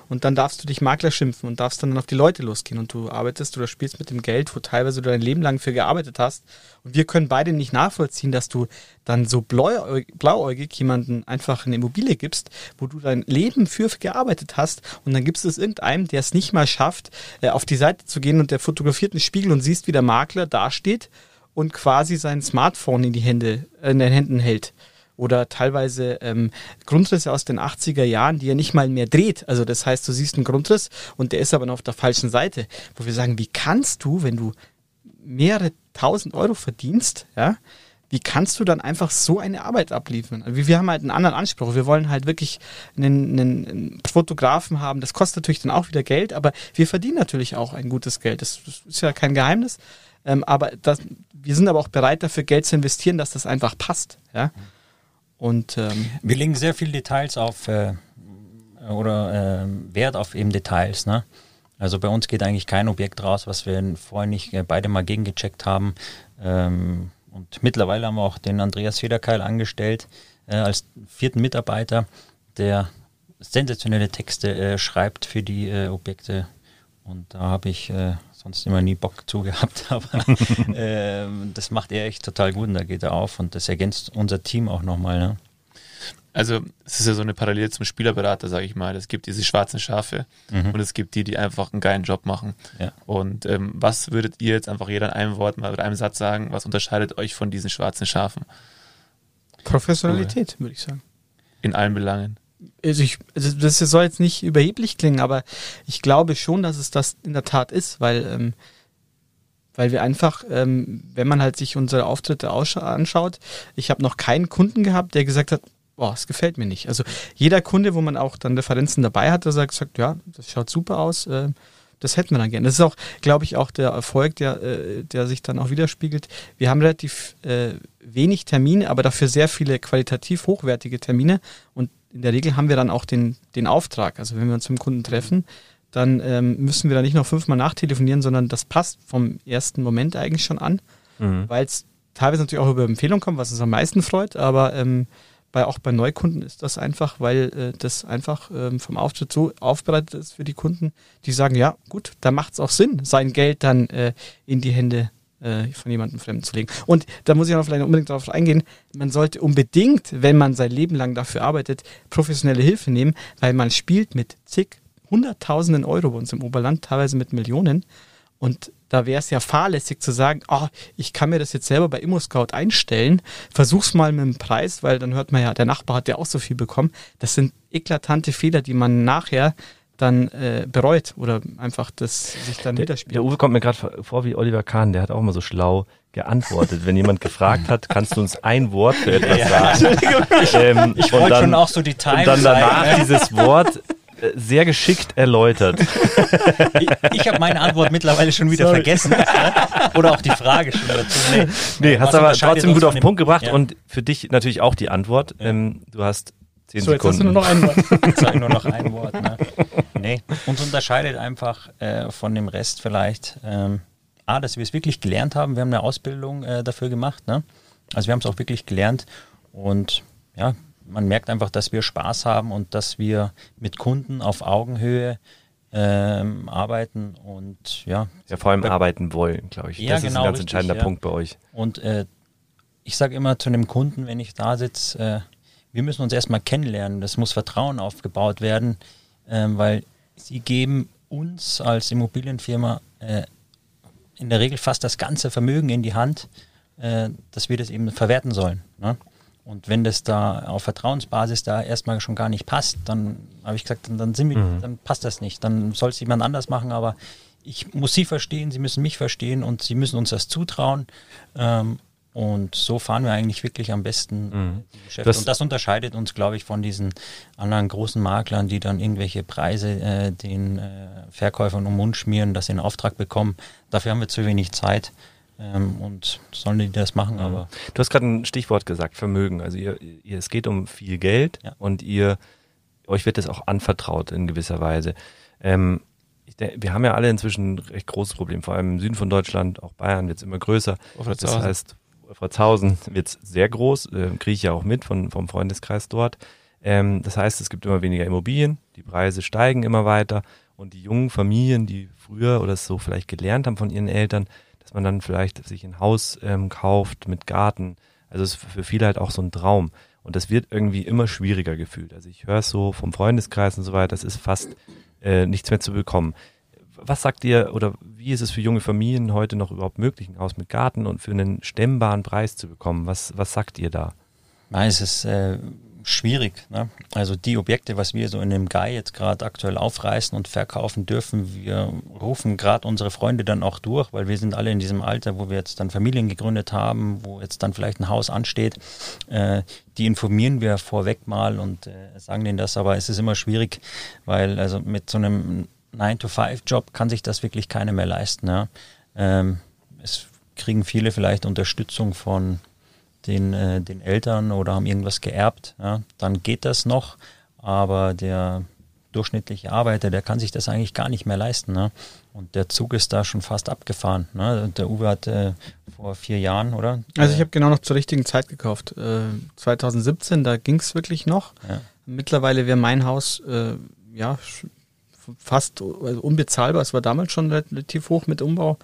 und dann darfst du dich Makler schimpfen und darfst dann auf die Leute losgehen und du arbeitest oder spielst mit dem Geld, wo teilweise du dein Leben lang für gearbeitet hast. Und wir können beide nicht nachvollziehen, dass du dann so blauäugig, blauäugig jemanden einfach eine Immobilie gibst, wo du dein Leben für gearbeitet hast und dann gibst du es irgendeinem, der es nicht mal schafft, äh, auf die Seite zu gehen und der fotografiert einen Spiegel und siehst, wie der Makler dasteht und quasi sein Smartphone in die Hände, äh, in den Händen hält oder teilweise ähm, Grundrisse aus den 80er Jahren, die er nicht mal mehr dreht. Also das heißt, du siehst einen Grundriss und der ist aber noch auf der falschen Seite, wo wir sagen, wie kannst du, wenn du mehrere tausend Euro verdienst, ja, wie kannst du dann einfach so eine Arbeit abliefern? Also wir haben halt einen anderen Anspruch. Wir wollen halt wirklich einen, einen, Fotografen haben. Das kostet natürlich dann auch wieder Geld, aber wir verdienen natürlich auch ein gutes Geld. Das, das ist ja kein Geheimnis. Ähm, aber das, wir sind aber auch bereit, dafür Geld zu investieren, dass das einfach passt. Ja? Und ähm, wir legen sehr viel Details auf äh, oder äh, Wert auf eben Details. Ne? Also bei uns geht eigentlich kein Objekt raus, was wir vorher nicht äh, beide mal gegengecheckt haben. Ähm, und mittlerweile haben wir auch den Andreas Federkeil angestellt äh, als vierten Mitarbeiter, der sensationelle Texte äh, schreibt für die äh, Objekte. Und da habe ich äh, sonst immer nie Bock zu gehabt, aber ähm, das macht er echt total gut und da geht er auf und das ergänzt unser Team auch nochmal. Ne? Also es ist ja so eine Parallele zum Spielerberater, sage ich mal. Es gibt diese schwarzen Schafe mhm. und es gibt die, die einfach einen geilen Job machen. Ja. Und ähm, was würdet ihr jetzt einfach jeder in einem Wort mal mit einem Satz sagen, was unterscheidet euch von diesen schwarzen Schafen? Professionalität, würde ich sagen. In allen Belangen. Also, ich, also das soll jetzt nicht überheblich klingen, aber ich glaube schon, dass es das in der Tat ist, weil ähm, weil wir einfach, ähm, wenn man halt sich unsere Auftritte anschaut, ich habe noch keinen Kunden gehabt, der gesagt hat, boah, es gefällt mir nicht. Also jeder Kunde, wo man auch dann Referenzen dabei hat, der sagt, sagt ja, das schaut super aus, äh, das hätten wir dann gerne. Das ist auch, glaube ich, auch der Erfolg, der, äh, der sich dann auch widerspiegelt. Wir haben relativ äh, wenig Termine, aber dafür sehr viele qualitativ hochwertige Termine und in der Regel haben wir dann auch den, den Auftrag. Also wenn wir uns mit dem Kunden treffen, dann ähm, müssen wir da nicht noch fünfmal nachtelefonieren, sondern das passt vom ersten Moment eigentlich schon an, mhm. weil es teilweise natürlich auch über Empfehlung kommt, was uns am meisten freut, aber ähm, bei, auch bei Neukunden ist das einfach, weil äh, das einfach ähm, vom Auftritt so aufbereitet ist für die Kunden, die sagen, ja gut, da macht es auch Sinn, sein Geld dann äh, in die Hände äh, von jemandem Fremden zu legen. Und da muss ich noch vielleicht unbedingt darauf eingehen, man sollte unbedingt, wenn man sein Leben lang dafür arbeitet, professionelle Hilfe nehmen, weil man spielt mit zig, hunderttausenden Euro bei uns im Oberland, teilweise mit Millionen. Und da wäre es ja fahrlässig zu sagen, oh, ich kann mir das jetzt selber bei ImmoScout einstellen, versuch's mal mit dem Preis, weil dann hört man ja, der Nachbar hat ja auch so viel bekommen. Das sind eklatante Fehler, die man nachher dann äh, bereut oder einfach das sich dann der, widerspiegelt. Der Uwe kommt mir gerade vor wie Oliver Kahn, der hat auch immer so schlau geantwortet. Wenn jemand gefragt hat, kannst du uns ein Wort für etwas Ja. sagen? Ähm, Ich wollte schon auch so die Time Und dann sein, danach ne? dieses Wort sehr geschickt erläutert. Ich, ich habe meine Antwort mittlerweile schon wieder Sorry. vergessen. Oder auch die Frage schon dazu. Nee, Nee, hast aber trotzdem gut auf den Punkt gebracht Ja. und für dich natürlich auch die Antwort. Ähm, du hast zehn so, jetzt hast du Sekunden. nur noch ein Wort. Jetzt nur noch ein Wort. Ne? Nee, uns unterscheidet einfach äh, von dem Rest vielleicht, ähm, A, dass wir es wirklich gelernt haben. Wir haben eine Ausbildung äh, dafür gemacht. Ne? Also wir haben es auch wirklich gelernt und ja, man merkt einfach, dass wir Spaß haben und dass wir mit Kunden auf Augenhöhe ähm, arbeiten und ja, ja, vor allem arbeiten wollen, glaube ich. Ja, das ist genau, ein ganz richtig, entscheidender ja. Punkt bei euch. Und äh, ich sage immer zu einem Kunden, wenn ich da sitze, äh, wir müssen uns erstmal kennenlernen. Das muss Vertrauen aufgebaut werden, ähm, weil sie geben uns als Immobilienfirma äh, in der Regel fast das ganze Vermögen in die Hand, äh, dass wir das eben verwerten sollen. Ne? Und wenn das da auf Vertrauensbasis da erstmal schon gar nicht passt, dann habe ich gesagt, dann, dann sind wir, dann passt das nicht. Dann soll es jemand anders machen, aber ich muss sie verstehen, sie müssen mich verstehen und sie müssen uns das zutrauen. Ähm, und so fahren wir eigentlich wirklich am besten die Geschäfte. Das- und das unterscheidet uns, glaube ich, von diesen anderen großen Maklern, die dann irgendwelche Preise äh, den äh, Verkäufern um den Mund schmieren, dass sie einen Auftrag bekommen. Dafür haben wir zu wenig Zeit. Ähm, und sollen die das machen, aber Du hast gerade ein Stichwort gesagt, Vermögen. Also ihr, ihr, es geht um viel Geld Ja. und ihr, euch wird das auch anvertraut in gewisser Weise. Ähm, ich denk, wir haben ja alle inzwischen ein recht großes Problem, vor allem im Süden von Deutschland, auch Bayern wird es immer größer. Das heißt, Wolfratshausen wird sehr groß, äh, kriege ich ja auch mit von, vom Freundeskreis dort. Ähm, das heißt, es gibt immer weniger Immobilien, die Preise steigen immer weiter und die jungen Familien, die früher oder so vielleicht gelernt haben von ihren Eltern, dass man dann vielleicht sich ein Haus ähm, kauft mit Garten. Also es ist für viele halt auch so ein Traum. Und das wird irgendwie immer schwieriger gefühlt. Also ich höre es so vom Freundeskreis und so weiter, das ist fast äh, nichts mehr zu bekommen. Was sagt ihr oder wie ist es für junge Familien heute noch überhaupt möglich, ein Haus mit Garten und für einen stemmbaren Preis zu bekommen? Was, was sagt ihr da? Es ist äh, schwierig. Ne? Also die Objekte, was wir so in dem Guy jetzt gerade aktuell aufreißen und verkaufen dürfen, wir rufen gerade unsere Freunde dann auch durch, weil wir sind alle in diesem Alter, wo wir jetzt dann Familien gegründet haben, wo jetzt dann vielleicht ein Haus ansteht. Äh, die informieren wir vorweg mal und äh, sagen denen das, aber es ist immer schwierig, weil also mit so einem 9-to-5-Job kann sich das wirklich keiner mehr leisten. Ja? Ähm, es kriegen viele vielleicht Unterstützung von den, äh, den Eltern oder haben irgendwas geerbt, ja, dann geht das noch, aber der durchschnittliche Arbeiter, der kann sich das eigentlich gar nicht mehr leisten. Ne? Und der Zug ist da schon fast abgefahren. Ne? Der Uwe hat äh, vor vier Jahren, oder? Also ich habe genau noch zur richtigen Zeit gekauft. Äh, 2017, da ging es wirklich noch. Ja. Mittlerweile wäre mein Haus äh, ja fast also unbezahlbar. Es war damals schon relativ hoch mit Umbau.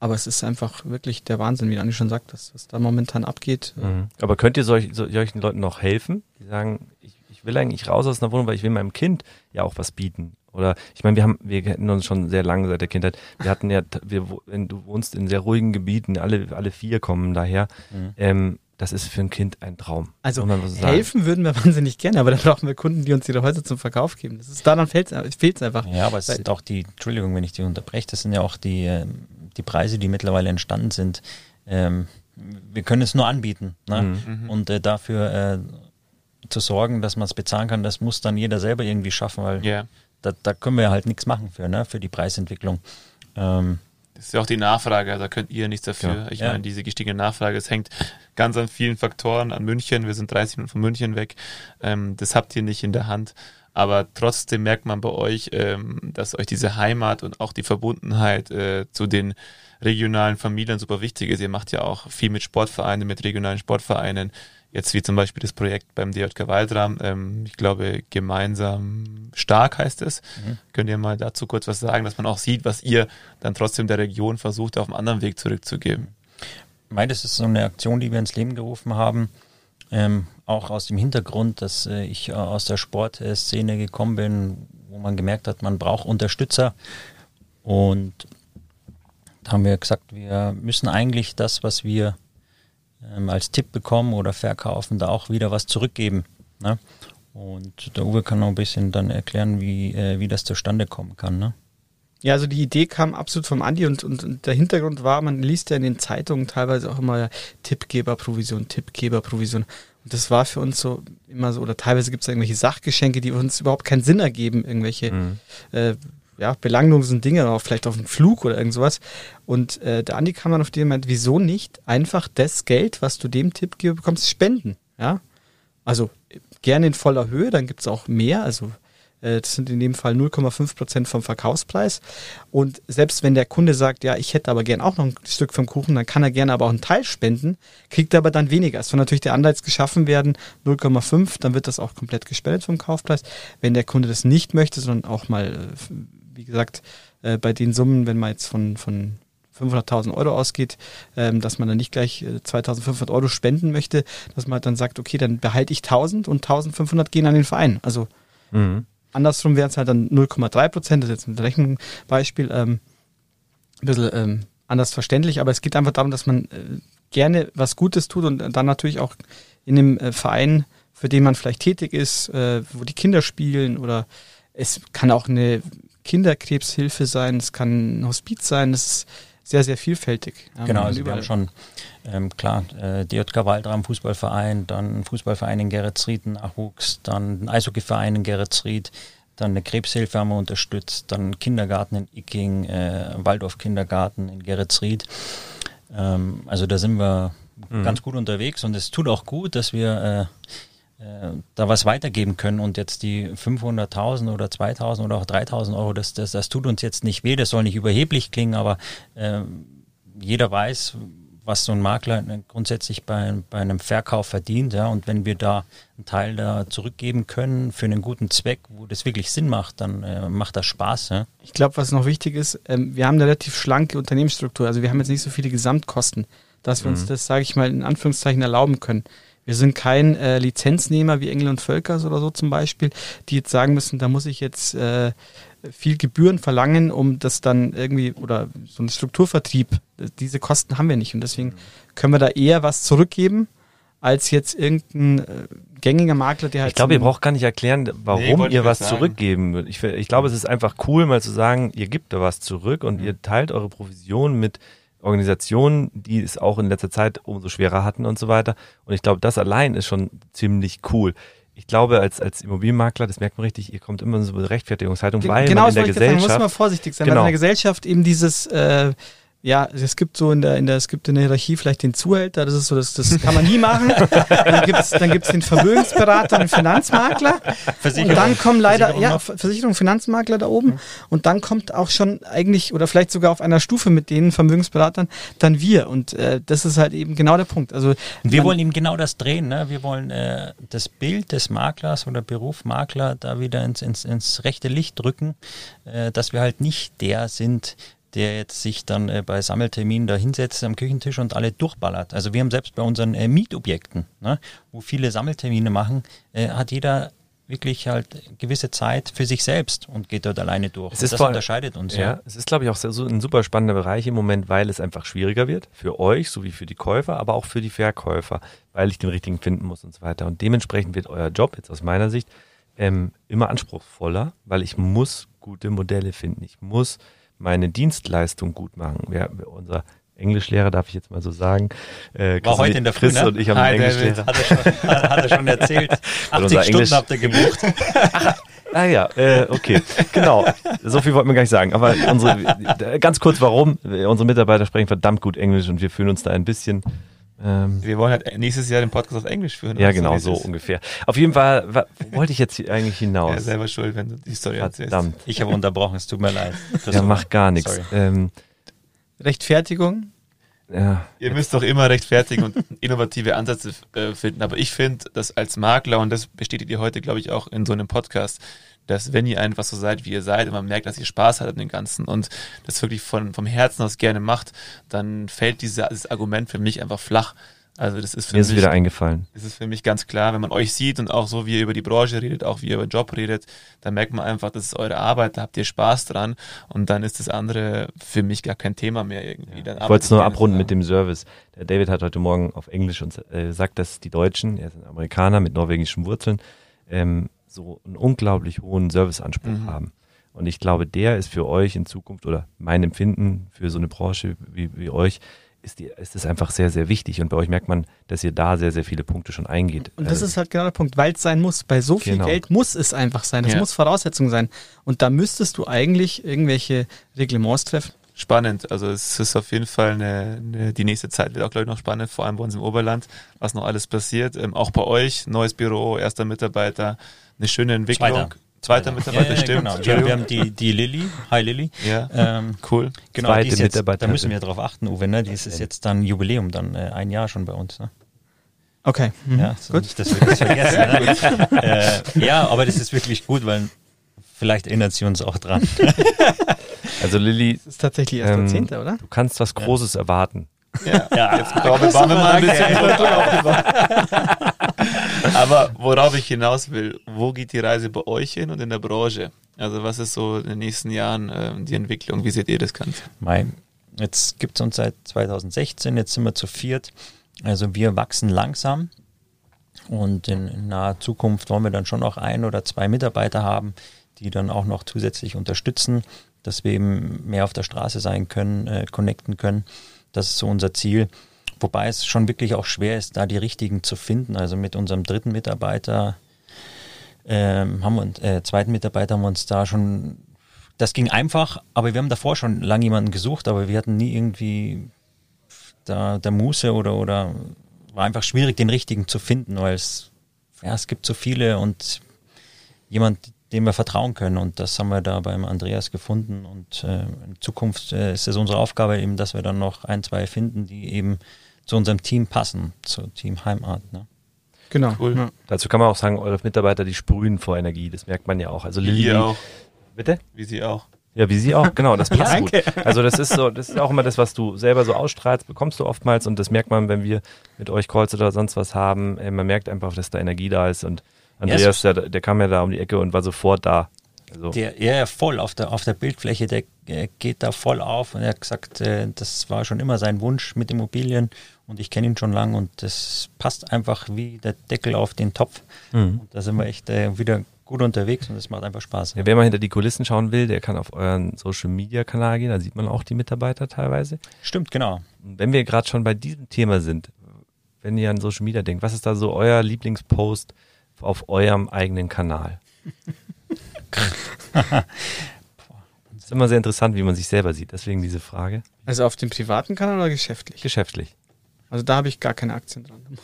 Aber es ist einfach wirklich der Wahnsinn, wie Andi schon sagt, dass was da momentan abgeht. Mhm. Aber könnt ihr solch, so- solchen Leuten noch helfen, die sagen, ich, ich will eigentlich raus aus einer Wohnung, weil ich will meinem Kind ja auch was bieten? Oder ich meine, wir haben, wir kennen uns schon sehr lange seit der Kindheit. Wir hatten ja, wir, wo- wenn du wohnst in sehr ruhigen Gebieten, alle, alle vier kommen daher. Mhm. Ähm, das ist für ein Kind ein Traum. Also so sagen. helfen würden wir wahnsinnig gerne, aber dann brauchen wir Kunden, die uns ihre Häuser zum Verkauf geben. Das ist daran fehlt es einfach. Ja, aber es sind auch die, Entschuldigung, wenn ich die unterbreche, das sind ja auch die, ähm, die Preise, die mittlerweile entstanden sind. Ähm, wir können es nur anbieten. Ne? Mhm. Und äh, dafür äh, zu sorgen, dass man es bezahlen kann, das muss dann jeder selber irgendwie schaffen, weil Ja. da, da können wir halt nichts machen für, ne? für die Preisentwicklung. Ähm, Das ist ja auch die Nachfrage, da könnt ihr nichts dafür. Ja. Ich Ja. meine, diese gestiegene Nachfrage, es hängt ganz an vielen Faktoren, an München, wir sind 30 Minuten von München weg, ähm, das habt ihr nicht in der Hand. Aber trotzdem merkt man bei euch, ähm, dass euch diese Heimat und auch die Verbundenheit äh, zu den regionalen Familien super wichtig ist. Ihr macht ja auch viel mit Sportvereinen, mit regionalen Sportvereinen. jetzt wie zum Beispiel das Projekt beim DJK Waldram, ähm, ich glaube, gemeinsam stark heißt es. Mhm. Könnt ihr mal dazu kurz was sagen, dass man auch sieht, was ihr dann trotzdem der Region versucht, auf einem anderen Weg zurückzugeben? Ich meine, das ist so eine Aktion, die wir ins Leben gerufen haben, ähm, auch aus dem Hintergrund, dass äh, ich äh, aus der Sportszene gekommen bin, wo man gemerkt hat, man braucht Unterstützer. Und da haben wir gesagt, wir müssen eigentlich das, was wir ähm, als Tipp bekommen oder verkaufen, da auch wieder was zurückgeben. Ne? Und der Uwe kann noch ein bisschen dann erklären, wie, äh, wie das zustande kommen kann. Ne? Ja, also die Idee kam absolut vom Andi und, und, und, der Hintergrund war, man liest ja in den Zeitungen teilweise auch immer Tippgeberprovision, Tippgeberprovision. Und das war für uns so immer so, oder teilweise gibt es irgendwelche Sachgeschenke, die uns überhaupt keinen Sinn ergeben, irgendwelche mhm. äh, ja, belanglosen Dinge, oder vielleicht auf einen Flug oder irgend sowas. Und äh, der Andi kam dann auf den Moment, wieso nicht einfach das Geld, was du dem Tippgeber bekommst, spenden? Ja, also gerne in voller Höhe, dann gibt es auch mehr, also äh, das sind in dem Fall 0,5 Prozent vom Verkaufspreis. Und selbst wenn der Kunde sagt, ja, ich hätte aber gern auch noch ein Stück vom Kuchen, dann kann er gerne aber auch einen Teil spenden, kriegt er aber dann weniger. Es soll natürlich der Anreiz geschaffen werden, 0,5, dann wird das auch komplett gespendet vom Kaufpreis. Wenn der Kunde das nicht möchte, sondern auch mal, äh, wie gesagt, äh, bei den Summen, wenn man jetzt von, von 500.000 Euro ausgeht, ähm, dass man dann nicht gleich 2.500 Euro spenden möchte, dass man dann sagt, okay, dann behalte ich 1.000 und 1.500 gehen an den Verein. Also mhm. Andersrum wären es halt dann 0,3 Prozent, das ist jetzt ein Rechenbeispiel, ähm, ein bisschen ähm, anders verständlich, aber es geht einfach darum, dass man äh, gerne was Gutes tut und dann natürlich auch in dem äh, Verein, für den man vielleicht tätig ist, äh, wo die Kinder spielen oder es kann auch eine Kinderkrebshilfe sein, es kann ein Hospiz sein, es ist sehr, sehr vielfältig. Genau, also wir haben schon, ähm, klar, äh, DJK Waldram Fußballverein, dann ein Fußballverein in Geretsried, Nachwuchs, dann ein Eishockeyverein in Geretsried, dann eine Krebshilfe haben wir unterstützt, dann Kindergarten in Icking, äh, Waldorf Kindergarten in Geretsried. Ähm, also da sind wir mhm. ganz gut unterwegs und es tut auch gut, dass wir äh, da was weitergeben können und jetzt die 500.000 oder 2.000 oder auch 3.000 Euro, das, das, das tut uns jetzt nicht weh, das soll nicht überheblich klingen, aber äh, jeder weiß, was so ein Makler grundsätzlich bei, bei einem Verkauf verdient, ja, und wenn wir da einen Teil da zurückgeben können für einen guten Zweck, wo das wirklich Sinn macht, dann äh, macht das Spaß, ja. Ich glaube, was noch wichtig ist, ähm, wir haben eine relativ schlanke Unternehmensstruktur, also wir haben jetzt nicht so viele Gesamtkosten, dass wir mhm. uns das, sage ich mal, in Anführungszeichen erlauben können. Wir sind kein äh, Lizenznehmer wie Engel und Völkers oder so zum Beispiel, die jetzt sagen müssen, da muss ich jetzt äh, viel Gebühren verlangen, um das dann irgendwie, oder so ein Strukturvertrieb, diese Kosten haben wir nicht. Und deswegen können wir da eher was zurückgeben, als jetzt irgendein äh, gängiger Makler, der halt. Ich glaube, ihr braucht gar nicht erklären, warum nee, ihr was sagen. zurückgeben würdet. Ich, ich glaube, es ist einfach cool, mal zu sagen, ihr gebt da was zurück und mhm. ihr teilt eure Provision mit Organisationen, die es auch in letzter Zeit umso schwerer hatten und so weiter. Und ich glaube, das allein ist schon ziemlich cool. Ich glaube, als, als Immobilienmakler, das merkt man richtig, ihr kommt immer in so eine Rechtfertigungshaltung, weil genau, man in der Gesellschaft... Genau, muss man vorsichtig sein, genau. weil in der Gesellschaft eben dieses... Äh, ja, es gibt so in der, in der, es gibt in der Hierarchie vielleicht den Zuhälter, das ist so, das, das kann man nie machen. dann gibt's dann gibt's den Vermögensberater, den Finanzmakler. Und dann kommen leider, Versicherung ja, Versicherung, Finanzmakler da oben. Und dann kommt auch schon eigentlich, oder vielleicht sogar auf einer Stufe mit den Vermögensberatern, dann wir. Und äh, das ist halt eben genau der Punkt. Also wir wollen eben genau das drehen, ne? Wir wollen äh, das Bild des Maklers oder Beruf Makler da wieder ins, ins, ins rechte Licht drücken, äh, dass wir halt nicht der sind, der jetzt sich dann äh, bei Sammelterminen da hinsetzt am Küchentisch und alle durchballert. Also wir haben selbst bei unseren äh, Mietobjekten, ne, wo viele Sammeltermine machen, äh, hat jeder wirklich halt gewisse Zeit für sich selbst und geht dort alleine durch. Es ist das voll, unterscheidet uns. Ja, ja. es ist, glaube ich, auch so ein super spannender Bereich im Moment, weil es einfach schwieriger wird für euch sowie für die Käufer, aber auch für die Verkäufer, weil ich den richtigen finden muss und so weiter. Und dementsprechend wird euer Job jetzt aus meiner Sicht ähm, immer anspruchsvoller, weil ich muss gute Modelle finden. Ich muss meine Dienstleistung gut machen. Wir, unser Englischlehrer, darf ich jetzt mal so sagen. Äh, War heute in der Früh, Chris ne? und ich haben Hi, einen Englischlehrer. Hat er, schon, hat er schon erzählt. 80 Stunden habt ihr gebucht. ah ja, äh, okay, genau. So viel wollten wir gar nicht sagen. Aber unsere, ganz kurz warum. Unsere Mitarbeiter sprechen verdammt gut Englisch und wir fühlen uns da ein bisschen ähm, wir wollen halt nächstes Jahr den Podcast auf Englisch führen. Ja, genau, so, so ungefähr. Auf jeden Fall wo wollte ich jetzt eigentlich hinaus. Ja, selber schuld, wenn du die Story Verdammt. erzählst. Ich habe unterbrochen, es tut mir leid. Ja, macht gar nichts. Ähm, Rechtfertigung? ja, ihr müsst doch immer rechtfertigen und innovative Ansätze äh, finden. Aber ich finde, dass als Makler, und das bestätigt ihr heute, glaube ich, auch in so einem Podcast, dass wenn ihr einfach so seid, wie ihr seid, und man merkt, dass ihr Spaß habt an dem Ganzen und das wirklich von, vom Herzen aus gerne macht, dann fällt dieses Argument für mich einfach flach. Also das ist für Mir mich, ist wieder eingefallen. Das ist für mich ganz klar, wenn man euch sieht und auch so, wie ihr über die Branche redet, auch wie ihr über Job redet, dann merkt man einfach, das ist eure Arbeit, da habt ihr Spaß dran und dann ist das andere für mich gar kein Thema mehr irgendwie. Ja. ich wollte es nur abrunden mit dem Service. Der David hat heute Morgen auf Englisch und äh, sagt, dass die Deutschen, er ist ein Amerikaner mit norwegischen Wurzeln, ähm, so einen unglaublich hohen Serviceanspruch mhm. haben. Und ich glaube, der ist für euch in Zukunft oder mein Empfinden für so eine Branche wie, wie euch ist, die, ist es einfach sehr, sehr wichtig. Und bei euch merkt man, dass ihr da sehr, sehr viele Punkte schon eingeht. Und das also, ist halt genau der Punkt, weil es sein muss. Bei so viel genau. Geld muss es einfach sein. Das ja. muss Voraussetzung sein. Und da müsstest du eigentlich irgendwelche Reglements treffen. Spannend. Also es ist auf jeden Fall eine, eine die nächste Zeit wird auch, glaube ich, noch spannend, vor allem bei uns im Oberland, was noch alles passiert. Ähm, auch bei euch, neues Büro, erster Mitarbeiter, eine schöne Entwicklung. Zweiter. Zweiter Mitarbeiter, ja, ja, stimmt. Genau. Wir, wir, haben die, die Lilly. Hi Lilly. Ja, ähm, cool. Genau, Zweite jetzt, Mitarbeiter. Da müssen wir drauf achten, Uwe. Ne? Die ist jetzt dann Jubiläum, dann äh, ein Jahr schon bei uns. Ne? Okay. Mhm. Ja, so gut. Nicht, dass wir das vergessen. ne? äh, ja, aber das ist wirklich gut, weil vielleicht erinnert sie uns auch dran. also Lilly. Das ist tatsächlich erst ähm, der Zehnte, oder? Du kannst was Großes erwarten. Ja, ja jetzt glaube ich, waren wir mal ein bisschen Aber worauf ich hinaus will, wo geht die Reise bei euch hin und in der Branche? Also was ist so in den nächsten Jahren äh, die Entwicklung? Wie seht ihr das Ganze? Mein, jetzt gibt es uns seit 2016, jetzt sind wir zu viert. Also wir wachsen langsam und in, in naher Zukunft wollen wir dann schon noch ein oder zwei Mitarbeiter haben, die dann auch noch zusätzlich unterstützen, dass wir eben mehr auf der Straße sein können, äh, connecten können. Das ist so unser Ziel. Wobei es schon wirklich auch schwer ist, da die richtigen zu finden. Also mit unserem dritten Mitarbeiter, ähm, haben wir, äh, zweiten Mitarbeiter haben wir uns da schon, das ging einfach, aber wir haben davor schon lange jemanden gesucht, aber wir hatten nie irgendwie da der Muße oder, oder war einfach schwierig, den richtigen zu finden, weil es, ja, es gibt so viele und jemand, dem wir vertrauen können. Und das haben wir da beim Andreas gefunden. Und äh, in Zukunft äh, ist es unsere Aufgabe eben, dass wir dann noch ein, zwei finden, die eben zu unserem Team passen, zu Team Heimart. Ne? Genau. Cool. Ja. Dazu kann man auch sagen, eure Mitarbeiter, die sprühen vor Energie. Das merkt man ja auch. Also Lilly, auch. Bitte? Wie sie auch. Ja, wie sie auch, genau, das passt gut. Also das ist so, das ist auch immer das, was du selber so ausstrahlst, bekommst du oftmals und das merkt man, wenn wir mit euch Calls oder sonst was haben. Äh, man merkt einfach, dass da Energie da ist und Andreas, der, der kam ja da um die Ecke und war sofort da. Also. Der, ja, voll auf der, auf der Bildfläche, der, der geht da voll auf und er hat gesagt, äh, das war schon immer sein Wunsch mit Immobilien und ich kenne ihn schon lange und das passt einfach wie der Deckel auf den Topf. Mhm. da sind wir echt äh, wieder gut unterwegs und es macht einfach Spaß. Ja, wer mal hinter die Kulissen schauen will, der kann auf euren Social Media Kanal gehen, da sieht man auch die Mitarbeiter teilweise. Stimmt, genau. wenn wir gerade schon bei diesem Thema sind, wenn ihr an Social Media denkt, was ist da so euer Lieblingspost? auf eurem eigenen Kanal? das ist immer sehr interessant, wie man sich selber sieht. Deswegen diese Frage. Also auf dem privaten Kanal oder geschäftlich? Geschäftlich. Also da habe ich gar keine Aktien dran.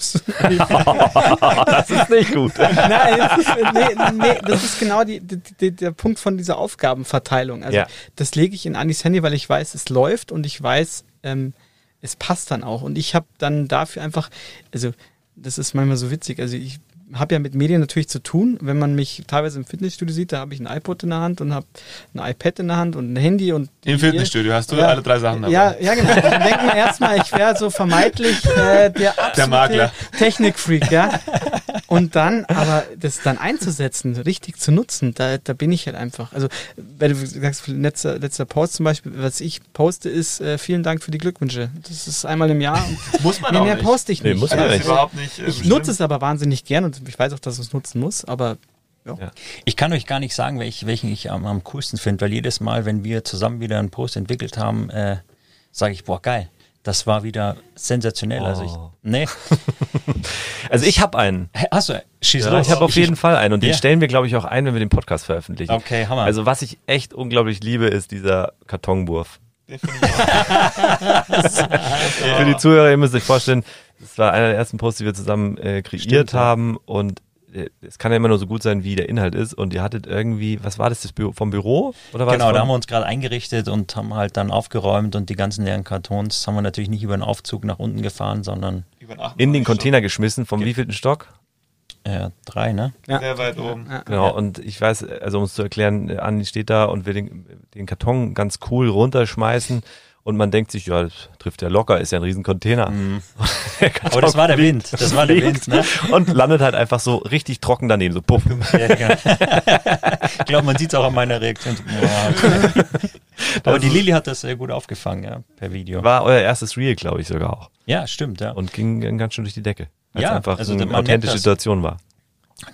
das ist nicht gut. Nein, das ist, nee, nee, das ist genau die, die, der Punkt von dieser Aufgabenverteilung. Also ja. das lege ich in Anis Handy, weil ich weiß, es läuft und ich weiß, ähm, es passt dann auch. Und ich habe dann dafür einfach, also das ist manchmal so witzig. Also ich habe ja mit Medien natürlich zu tun. Wenn man mich teilweise im Fitnessstudio sieht, da habe ich ein iPod in der Hand und habe ein iPad in der Hand und ein Handy und im Fitnessstudio hast du ja, alle drei Sachen dabei. Ja, ja genau. Dann denken wir erstmal, ich wäre so vermeidlich äh, der absolute Technikfreak, ja. Und dann, aber das dann einzusetzen, richtig zu nutzen, da, da bin ich halt einfach. Also, wenn du sagst, letzter, letzter Post zum Beispiel, was ich poste, ist äh, vielen Dank für die Glückwünsche. Das ist einmal im Jahr. muss man nee, auch mehr nicht. poste ich nicht. Nee, muss man also, nicht. Überhaupt nicht äh, ich nutze es aber wahnsinnig gern und ich weiß auch, dass es nutzen muss, aber ja. Ja. Ich kann euch gar nicht sagen, welch, welchen ich am, am coolsten finde, weil jedes Mal, wenn wir zusammen wieder einen Post entwickelt haben, äh, sage ich, boah, geil. Das war wieder sensationell. Oh. Also ich, oh. nee. also ich habe einen. Hast du? Schieß ja, los. Ich habe auf jeden Fall einen und den stellen wir, glaube ich, auch ein, wenn wir den Podcast veröffentlichen. Okay, Hammer. Also was ich echt unglaublich liebe, ist dieser Kartonwurf. Für die Zuhörer, ihr müsst euch vorstellen, das war einer der ersten Posts, die wir zusammen äh, kreiert Stimmt, haben und es kann ja immer nur so gut sein, wie der Inhalt ist. Und ihr hattet irgendwie, was war das, das Büro, vom Büro? Oder war genau, da haben wir uns gerade eingerichtet und haben halt dann aufgeräumt und die ganzen leeren Kartons haben wir natürlich nicht über den Aufzug nach unten gefahren, sondern in den Container geschmissen. Vom wievielten Stock? Ja, drei, ne? Ja. Sehr weit oben. Ja. Genau, und ich weiß, also um es zu erklären, Andi steht da und will den, den Karton ganz cool runterschmeißen und man denkt sich, ja, das trifft ja locker, ist ja ein riesen Container. Mm. Aber das war der Wind, das war der Wind, ne? Und landet halt einfach so richtig trocken daneben, so puff. Ja, genau. ich glaube, man sieht es auch an meiner Reaktion. Aber die Lilly hat das sehr gut aufgefangen, ja, per Video. War euer erstes Reel, glaube ich, sogar auch. Ja, stimmt, ja. Und ging, ganz schön durch die Decke. Ja, einfach also eine authentische Situation war.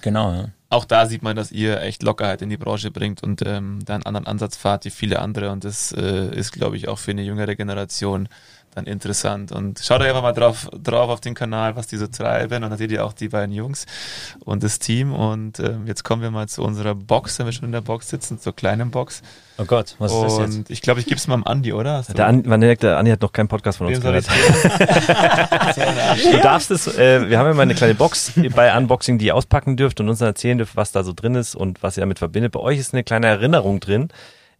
Genau, ja auch da sieht man, dass ihr echt Lockerheit in die Branche bringt und ähm, da einen anderen Ansatz fahrt wie viele andere. Und das äh, ist, glaube ich, auch für eine jüngere Generation dann interessant. Und schaut euch einfach mal drauf, drauf auf den Kanal, was die so treiben. Und dann seht ihr auch die beiden Jungs und das Team. Und äh, jetzt kommen wir mal zu unserer Box, wenn wir schon in der Box sitzen, zur kleinen Box. Oh Gott, was ist das jetzt? Und ich glaube, ich gebe es mal am Andi, oder? Der, Andi, man merkt, der Andi hat noch keinen Podcast von uns gehört. du darfst es, äh, wir haben ja mal eine kleine Box bei Unboxing, die ihr auspacken dürft und uns dann erzählen dürft, was da so drin ist und was ihr damit verbindet. Bei euch ist eine kleine Erinnerung drin.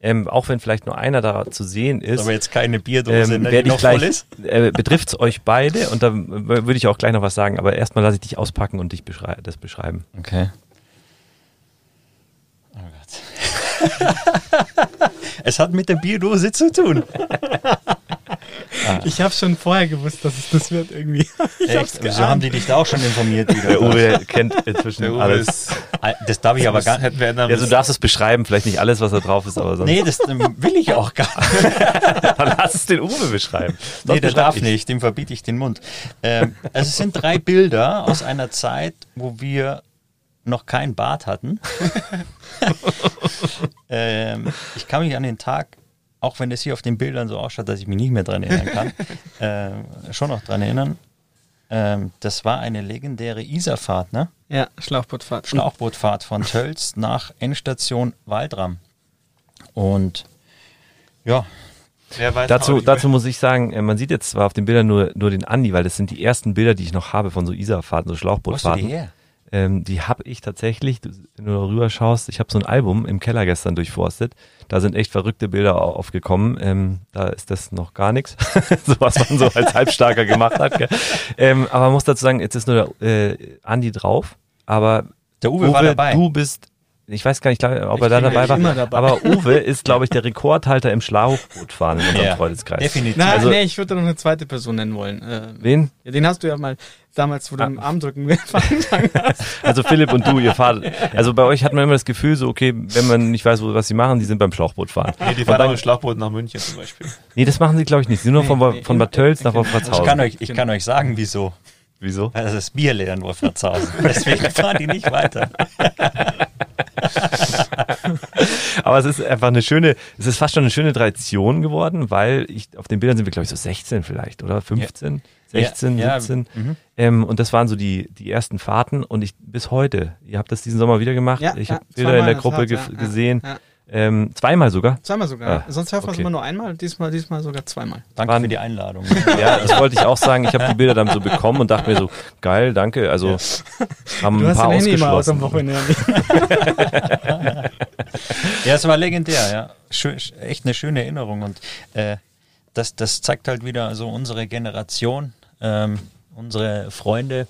Ähm, auch wenn vielleicht nur einer da zu sehen ist. Aber jetzt keine Bierdose, ähm, ne, die noch gleich, voll ist. Äh, Betrifft es euch beide und da würde ich auch gleich noch was sagen, aber erstmal lasse ich dich auspacken und dich beschrei das beschreiben. Okay. Oh Gott. es hat mit der Bierdose zu tun. Ah. Ich habe schon vorher gewusst, dass es das wird irgendwie. Echt? Wieso haben die dich da auch schon informiert? Wieder? Der Uwe kennt inzwischen Uwe alles. Das darf ich aber gar nicht. Ja, du darfst es beschreiben, vielleicht nicht alles, was da drauf ist, aber sonst. Nee, das will ich auch gar nicht. Dann lass es den Uwe beschreiben. Sonst nee, der darf ich. nicht, dem verbiete ich den Mund. Ähm, also es sind drei Bilder aus einer Zeit, wo wir noch kein Bart hatten. ähm, ich kann mich an den Tag auch wenn es hier auf den Bildern so ausschaut, dass ich mich nicht mehr dran erinnern kann, äh, schon noch dran erinnern. Ähm, das war eine legendäre Isarfahrt, ne? Ja, Schlauchbootfahrt. Schlauchbootfahrt von Tölz nach Endstation Waldram. Und ja. Dazu, dazu muss ich sagen, äh, man sieht jetzt zwar auf den Bildern nur, nur den Andi, weil das sind die ersten Bilder, die ich noch habe von so Isarfahrten, so Schlauchbootfahrten. Wo hast du die her? Ähm, die habe ich tatsächlich, wenn du rüber schaust, ich habe so ein Album im Keller gestern durchforstet. Da sind echt verrückte Bilder aufgekommen. Ähm, da ist das noch gar nichts, so was man so als Halbstarker gemacht hat. Ähm, aber man muss dazu sagen, jetzt ist nur der äh, Andi drauf. Aber der Uwe, Uwe war dabei. Du bist ich weiß gar nicht, ob er da dabei war. Dabei. Aber Uwe ist, glaube ich, der Rekordhalter im Schlauchbootfahren in unserem ja, Freundeskreis. Definitiv. Nein, also, nee, ich würde noch eine zweite Person nennen wollen. Äh, wen? Ja, den hast du ja mal damals, wo du ah. im Armdrücken angefangen hast. Also Philipp und du, ihr fahrt. Also bei euch hat man immer das Gefühl, so, okay, wenn man nicht weiß, was sie machen, die sind beim Schlauchbootfahren. Nee, die fahren auch im Schlauchboot nach München zum Beispiel. Nee, das machen sie, glaube ich, nicht. Sie sind nur von, nee, von Bad Tölz nach Wolfratshausen. Ich kann euch, ich kann euch sagen, wieso. Wieso? Weil das ist Bier leer in Wolfratshausen. Deswegen fahren die nicht weiter. Aber es ist einfach eine schöne, es ist fast schon eine schöne Tradition geworden, weil ich, auf den Bildern sind wir, glaube ich, so 16 vielleicht, oder? 15? Ja. 16, ja, 17. Ja, mhm. ähm, und das waren so die, die ersten Fahrten und ich bis heute, ihr habt das diesen Sommer wieder gemacht. Ja, ich habe Bilder in der Gruppe ge gesehen. Ähm, zweimal sogar? Zweimal sogar. Ah, Sonst hört man es immer nur einmal, diesmal, diesmal sogar zweimal. Danke Waren, für die Einladung. ja, das wollte ich auch sagen. Ich habe die Bilder dann so bekommen und dachte mir so, geil, danke. Also haben du ein paar hast ausgeschlossen. Aus dem Wochenende. ja, es war legendär, ja. Schön, echt eine schöne Erinnerung und äh, das, das zeigt halt wieder so unsere Generation, ähm, unsere Freunde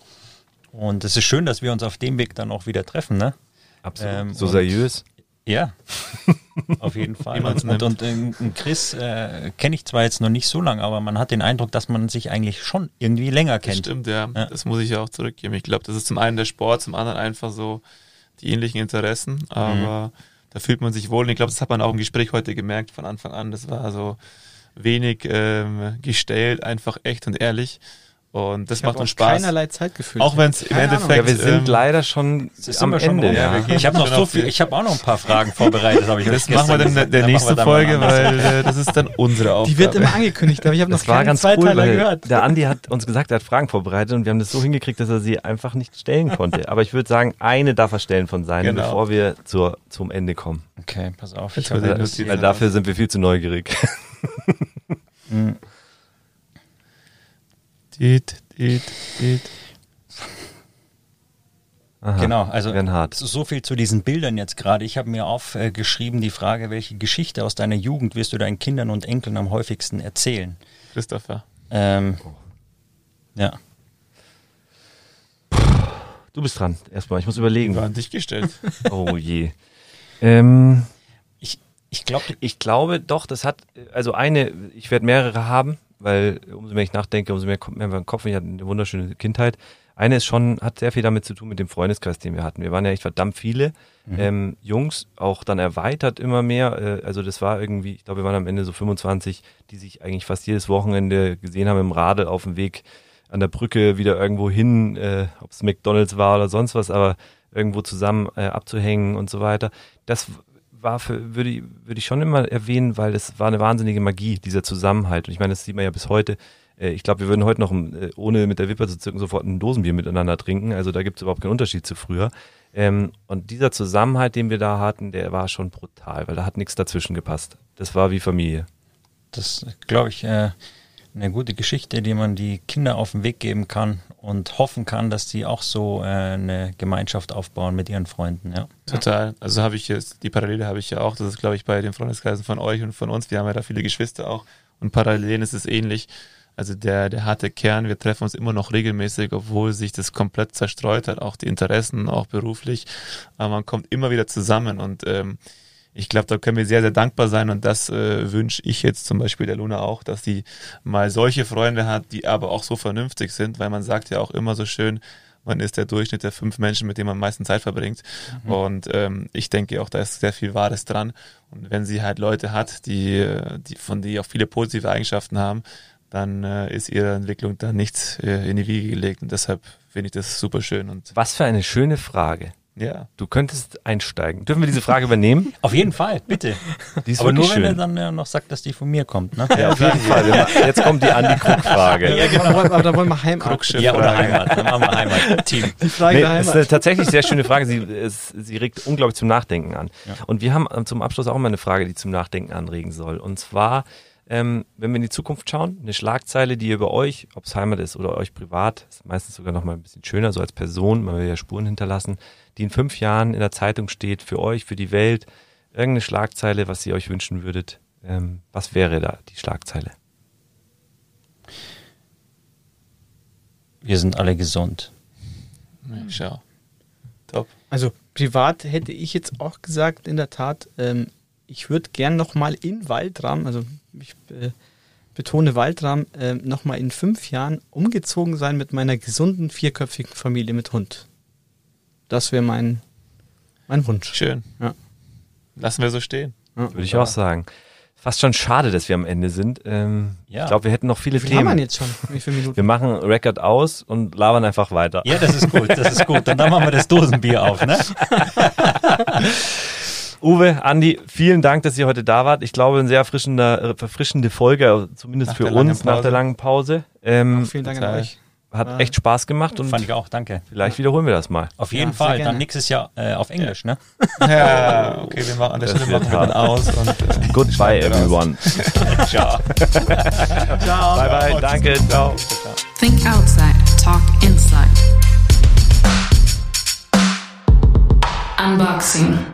und es ist schön, dass wir uns auf dem Weg dann auch wieder treffen, ne? Absolut. Ähm, so seriös. Ja, auf jeden Fall. und, und, und, und Chris äh, kenne ich zwar jetzt noch nicht so lange, aber man hat den Eindruck, dass man sich eigentlich schon irgendwie länger kennt. Das stimmt, ja. ja. Das muss ich ja auch zurückgeben. Ich glaube, das ist zum einen der Sport, zum anderen einfach so die ähnlichen Interessen, aber mhm. da fühlt man sich wohl. Und ich glaube, das hat man auch im Gespräch heute gemerkt von Anfang an. Das war so wenig ähm, gestellt, einfach echt und ehrlich. Und das ich macht uns Spaß. keinerlei Zeitgefühl. Auch wenn es im Endeffekt. Ja, wir sind ähm, leider schon am Ende. Ja. Ja. Ich habe noch so viel, ich habe auch noch ein paar Fragen vorbereitet. ich das machen wir dann in der nächsten Folge, weil äh, das ist dann unsere Aufgabe. Die wird immer angekündigt, aber ich habe noch das war ganz cool, weil gehört. Der Andi hat uns gesagt, er hat Fragen vorbereitet und wir haben das so hingekriegt, dass er sie einfach nicht stellen konnte. Aber ich würde sagen, eine darf er stellen von seinen, genau. bevor wir zur, zum Ende kommen. Okay, pass auf. Ich ich weil dafür sind wir viel zu neugierig. Dit, dit, dit. Aha, genau, also so viel zu diesen Bildern jetzt gerade. Ich habe mir aufgeschrieben die Frage, welche Geschichte aus deiner Jugend wirst du deinen Kindern und Enkeln am häufigsten erzählen? Christopher. Ähm, ja. Du bist dran. Erstmal, ich muss überlegen. War an dich gestellt. oh je. Ähm, ich, ich, glaub, ich glaube doch, das hat, also eine, ich werde mehrere haben, weil umso mehr ich nachdenke, umso mehr kommt mir in den Kopf. Ich hatte eine wunderschöne Kindheit. Eine ist schon, hat sehr viel damit zu tun mit dem Freundeskreis, den wir hatten. Wir waren ja echt verdammt viele mhm. ähm, Jungs, auch dann erweitert immer mehr. Äh, also das war irgendwie, ich glaube, wir waren am Ende so 25, die sich eigentlich fast jedes Wochenende gesehen haben im Radl auf dem Weg an der Brücke wieder irgendwo hin, äh, ob es McDonalds war oder sonst was, aber irgendwo zusammen äh, abzuhängen und so weiter. Das war für, würde würde ich schon immer erwähnen, weil es war eine wahnsinnige Magie, dieser Zusammenhalt. Und ich meine, das sieht man ja bis heute. Äh, ich glaube, wir würden heute noch, äh, ohne mit der Wipper zu zücken, sofort ein Dosenbier miteinander trinken. Also da gibt es überhaupt keinen Unterschied zu früher. Ähm, und dieser Zusammenhalt, den wir da hatten, der war schon brutal, weil da hat nichts dazwischen gepasst. Das war wie Familie. Das glaube ich, äh, eine gute Geschichte, die man die Kinder auf den Weg geben kann und hoffen kann, dass die auch so äh, eine Gemeinschaft aufbauen mit ihren Freunden. Ja. Total. Also habe ich jetzt, die Parallele habe ich ja auch. Das ist, glaube ich, bei den Freundeskreisen von euch und von uns. Wir haben ja da viele Geschwister auch. Und Parallelen ist es ähnlich. Also der, der harte Kern, wir treffen uns immer noch regelmäßig, obwohl sich das komplett zerstreut hat, auch die Interessen, auch beruflich. Aber man kommt immer wieder zusammen und ähm, ich glaube, da können wir sehr, sehr dankbar sein und das äh, wünsche ich jetzt zum Beispiel der Luna auch, dass sie mal solche Freunde hat, die aber auch so vernünftig sind, weil man sagt ja auch immer so schön, man ist der Durchschnitt der fünf Menschen, mit denen man am meisten Zeit verbringt. Mhm. Und ähm, ich denke auch, da ist sehr viel Wahres dran. Und wenn sie halt Leute hat, die, die von die auch viele positive Eigenschaften haben, dann äh, ist ihre Entwicklung da nichts äh, in die Wiege gelegt. Und deshalb finde ich das super schön. Und Was für eine schöne Frage. Ja. Du könntest einsteigen. Dürfen wir diese Frage übernehmen? Auf jeden Fall, bitte. Aber nur, schön. wenn er dann ja noch sagt, dass die von mir kommt. Ne? Ja, auf jeden Fall. Jetzt kommt die Andi-Krug-Frage. Ja, genau. Aber da wollen wir Heimat. Ja, oder Heimat. Dann machen wir Heimat-Team. Die Frage nee, Heimat. Das ist eine tatsächlich sehr schöne Frage. Sie, es, sie regt unglaublich zum Nachdenken an. Ja. Und wir haben zum Abschluss auch mal eine Frage, die zum Nachdenken anregen soll. Und zwar, ähm, wenn wir in die Zukunft schauen, eine Schlagzeile, die über euch, ob es Heimat ist oder euch privat, ist meistens sogar noch mal ein bisschen schöner, so als Person, man will ja Spuren hinterlassen, die in fünf Jahren in der Zeitung steht, für euch, für die Welt, irgendeine Schlagzeile, was ihr euch wünschen würdet. Ähm, was wäre da die Schlagzeile? Wir sind alle gesund. Schau. Top. Also privat hätte ich jetzt auch gesagt, in der Tat, ähm, ich würde gern nochmal in Waldram, also ich äh, betone Waldram, äh, nochmal in fünf Jahren umgezogen sein mit meiner gesunden vierköpfigen Familie mit Hund. Das wäre mein, mein Wunsch. Schön. Ja. Lassen wir so stehen. Ja. Würde ich auch sagen. Fast schon schade, dass wir am Ende sind. Ähm, ja. Ich glaube, wir hätten noch viele Wie Themen. Haben wir jetzt schon? Wie viele Minuten? Wir machen Record aus und labern einfach weiter. Ja, das ist gut, das ist gut. Und dann machen wir das Dosenbier auf, ne? Uwe, Andi, vielen Dank, dass ihr heute da wart. Ich glaube, eine sehr erfrischende, verfrischende Folge, zumindest nach für uns nach der langen Pause. Ähm, vielen Dank an euch. Hat ja. echt Spaß gemacht und fand ich auch, danke. Vielleicht wiederholen wir das mal. Auf jeden ja, Fall, dann nächstes Jahr äh, auf Englisch, ne? Ja, okay, wir machen an der Stelle machen wir dann aus und äh, Goodbye everyone. Ciao. Ciao. Bye bye, danke, ciao. Think outside, talk inside. Unboxing.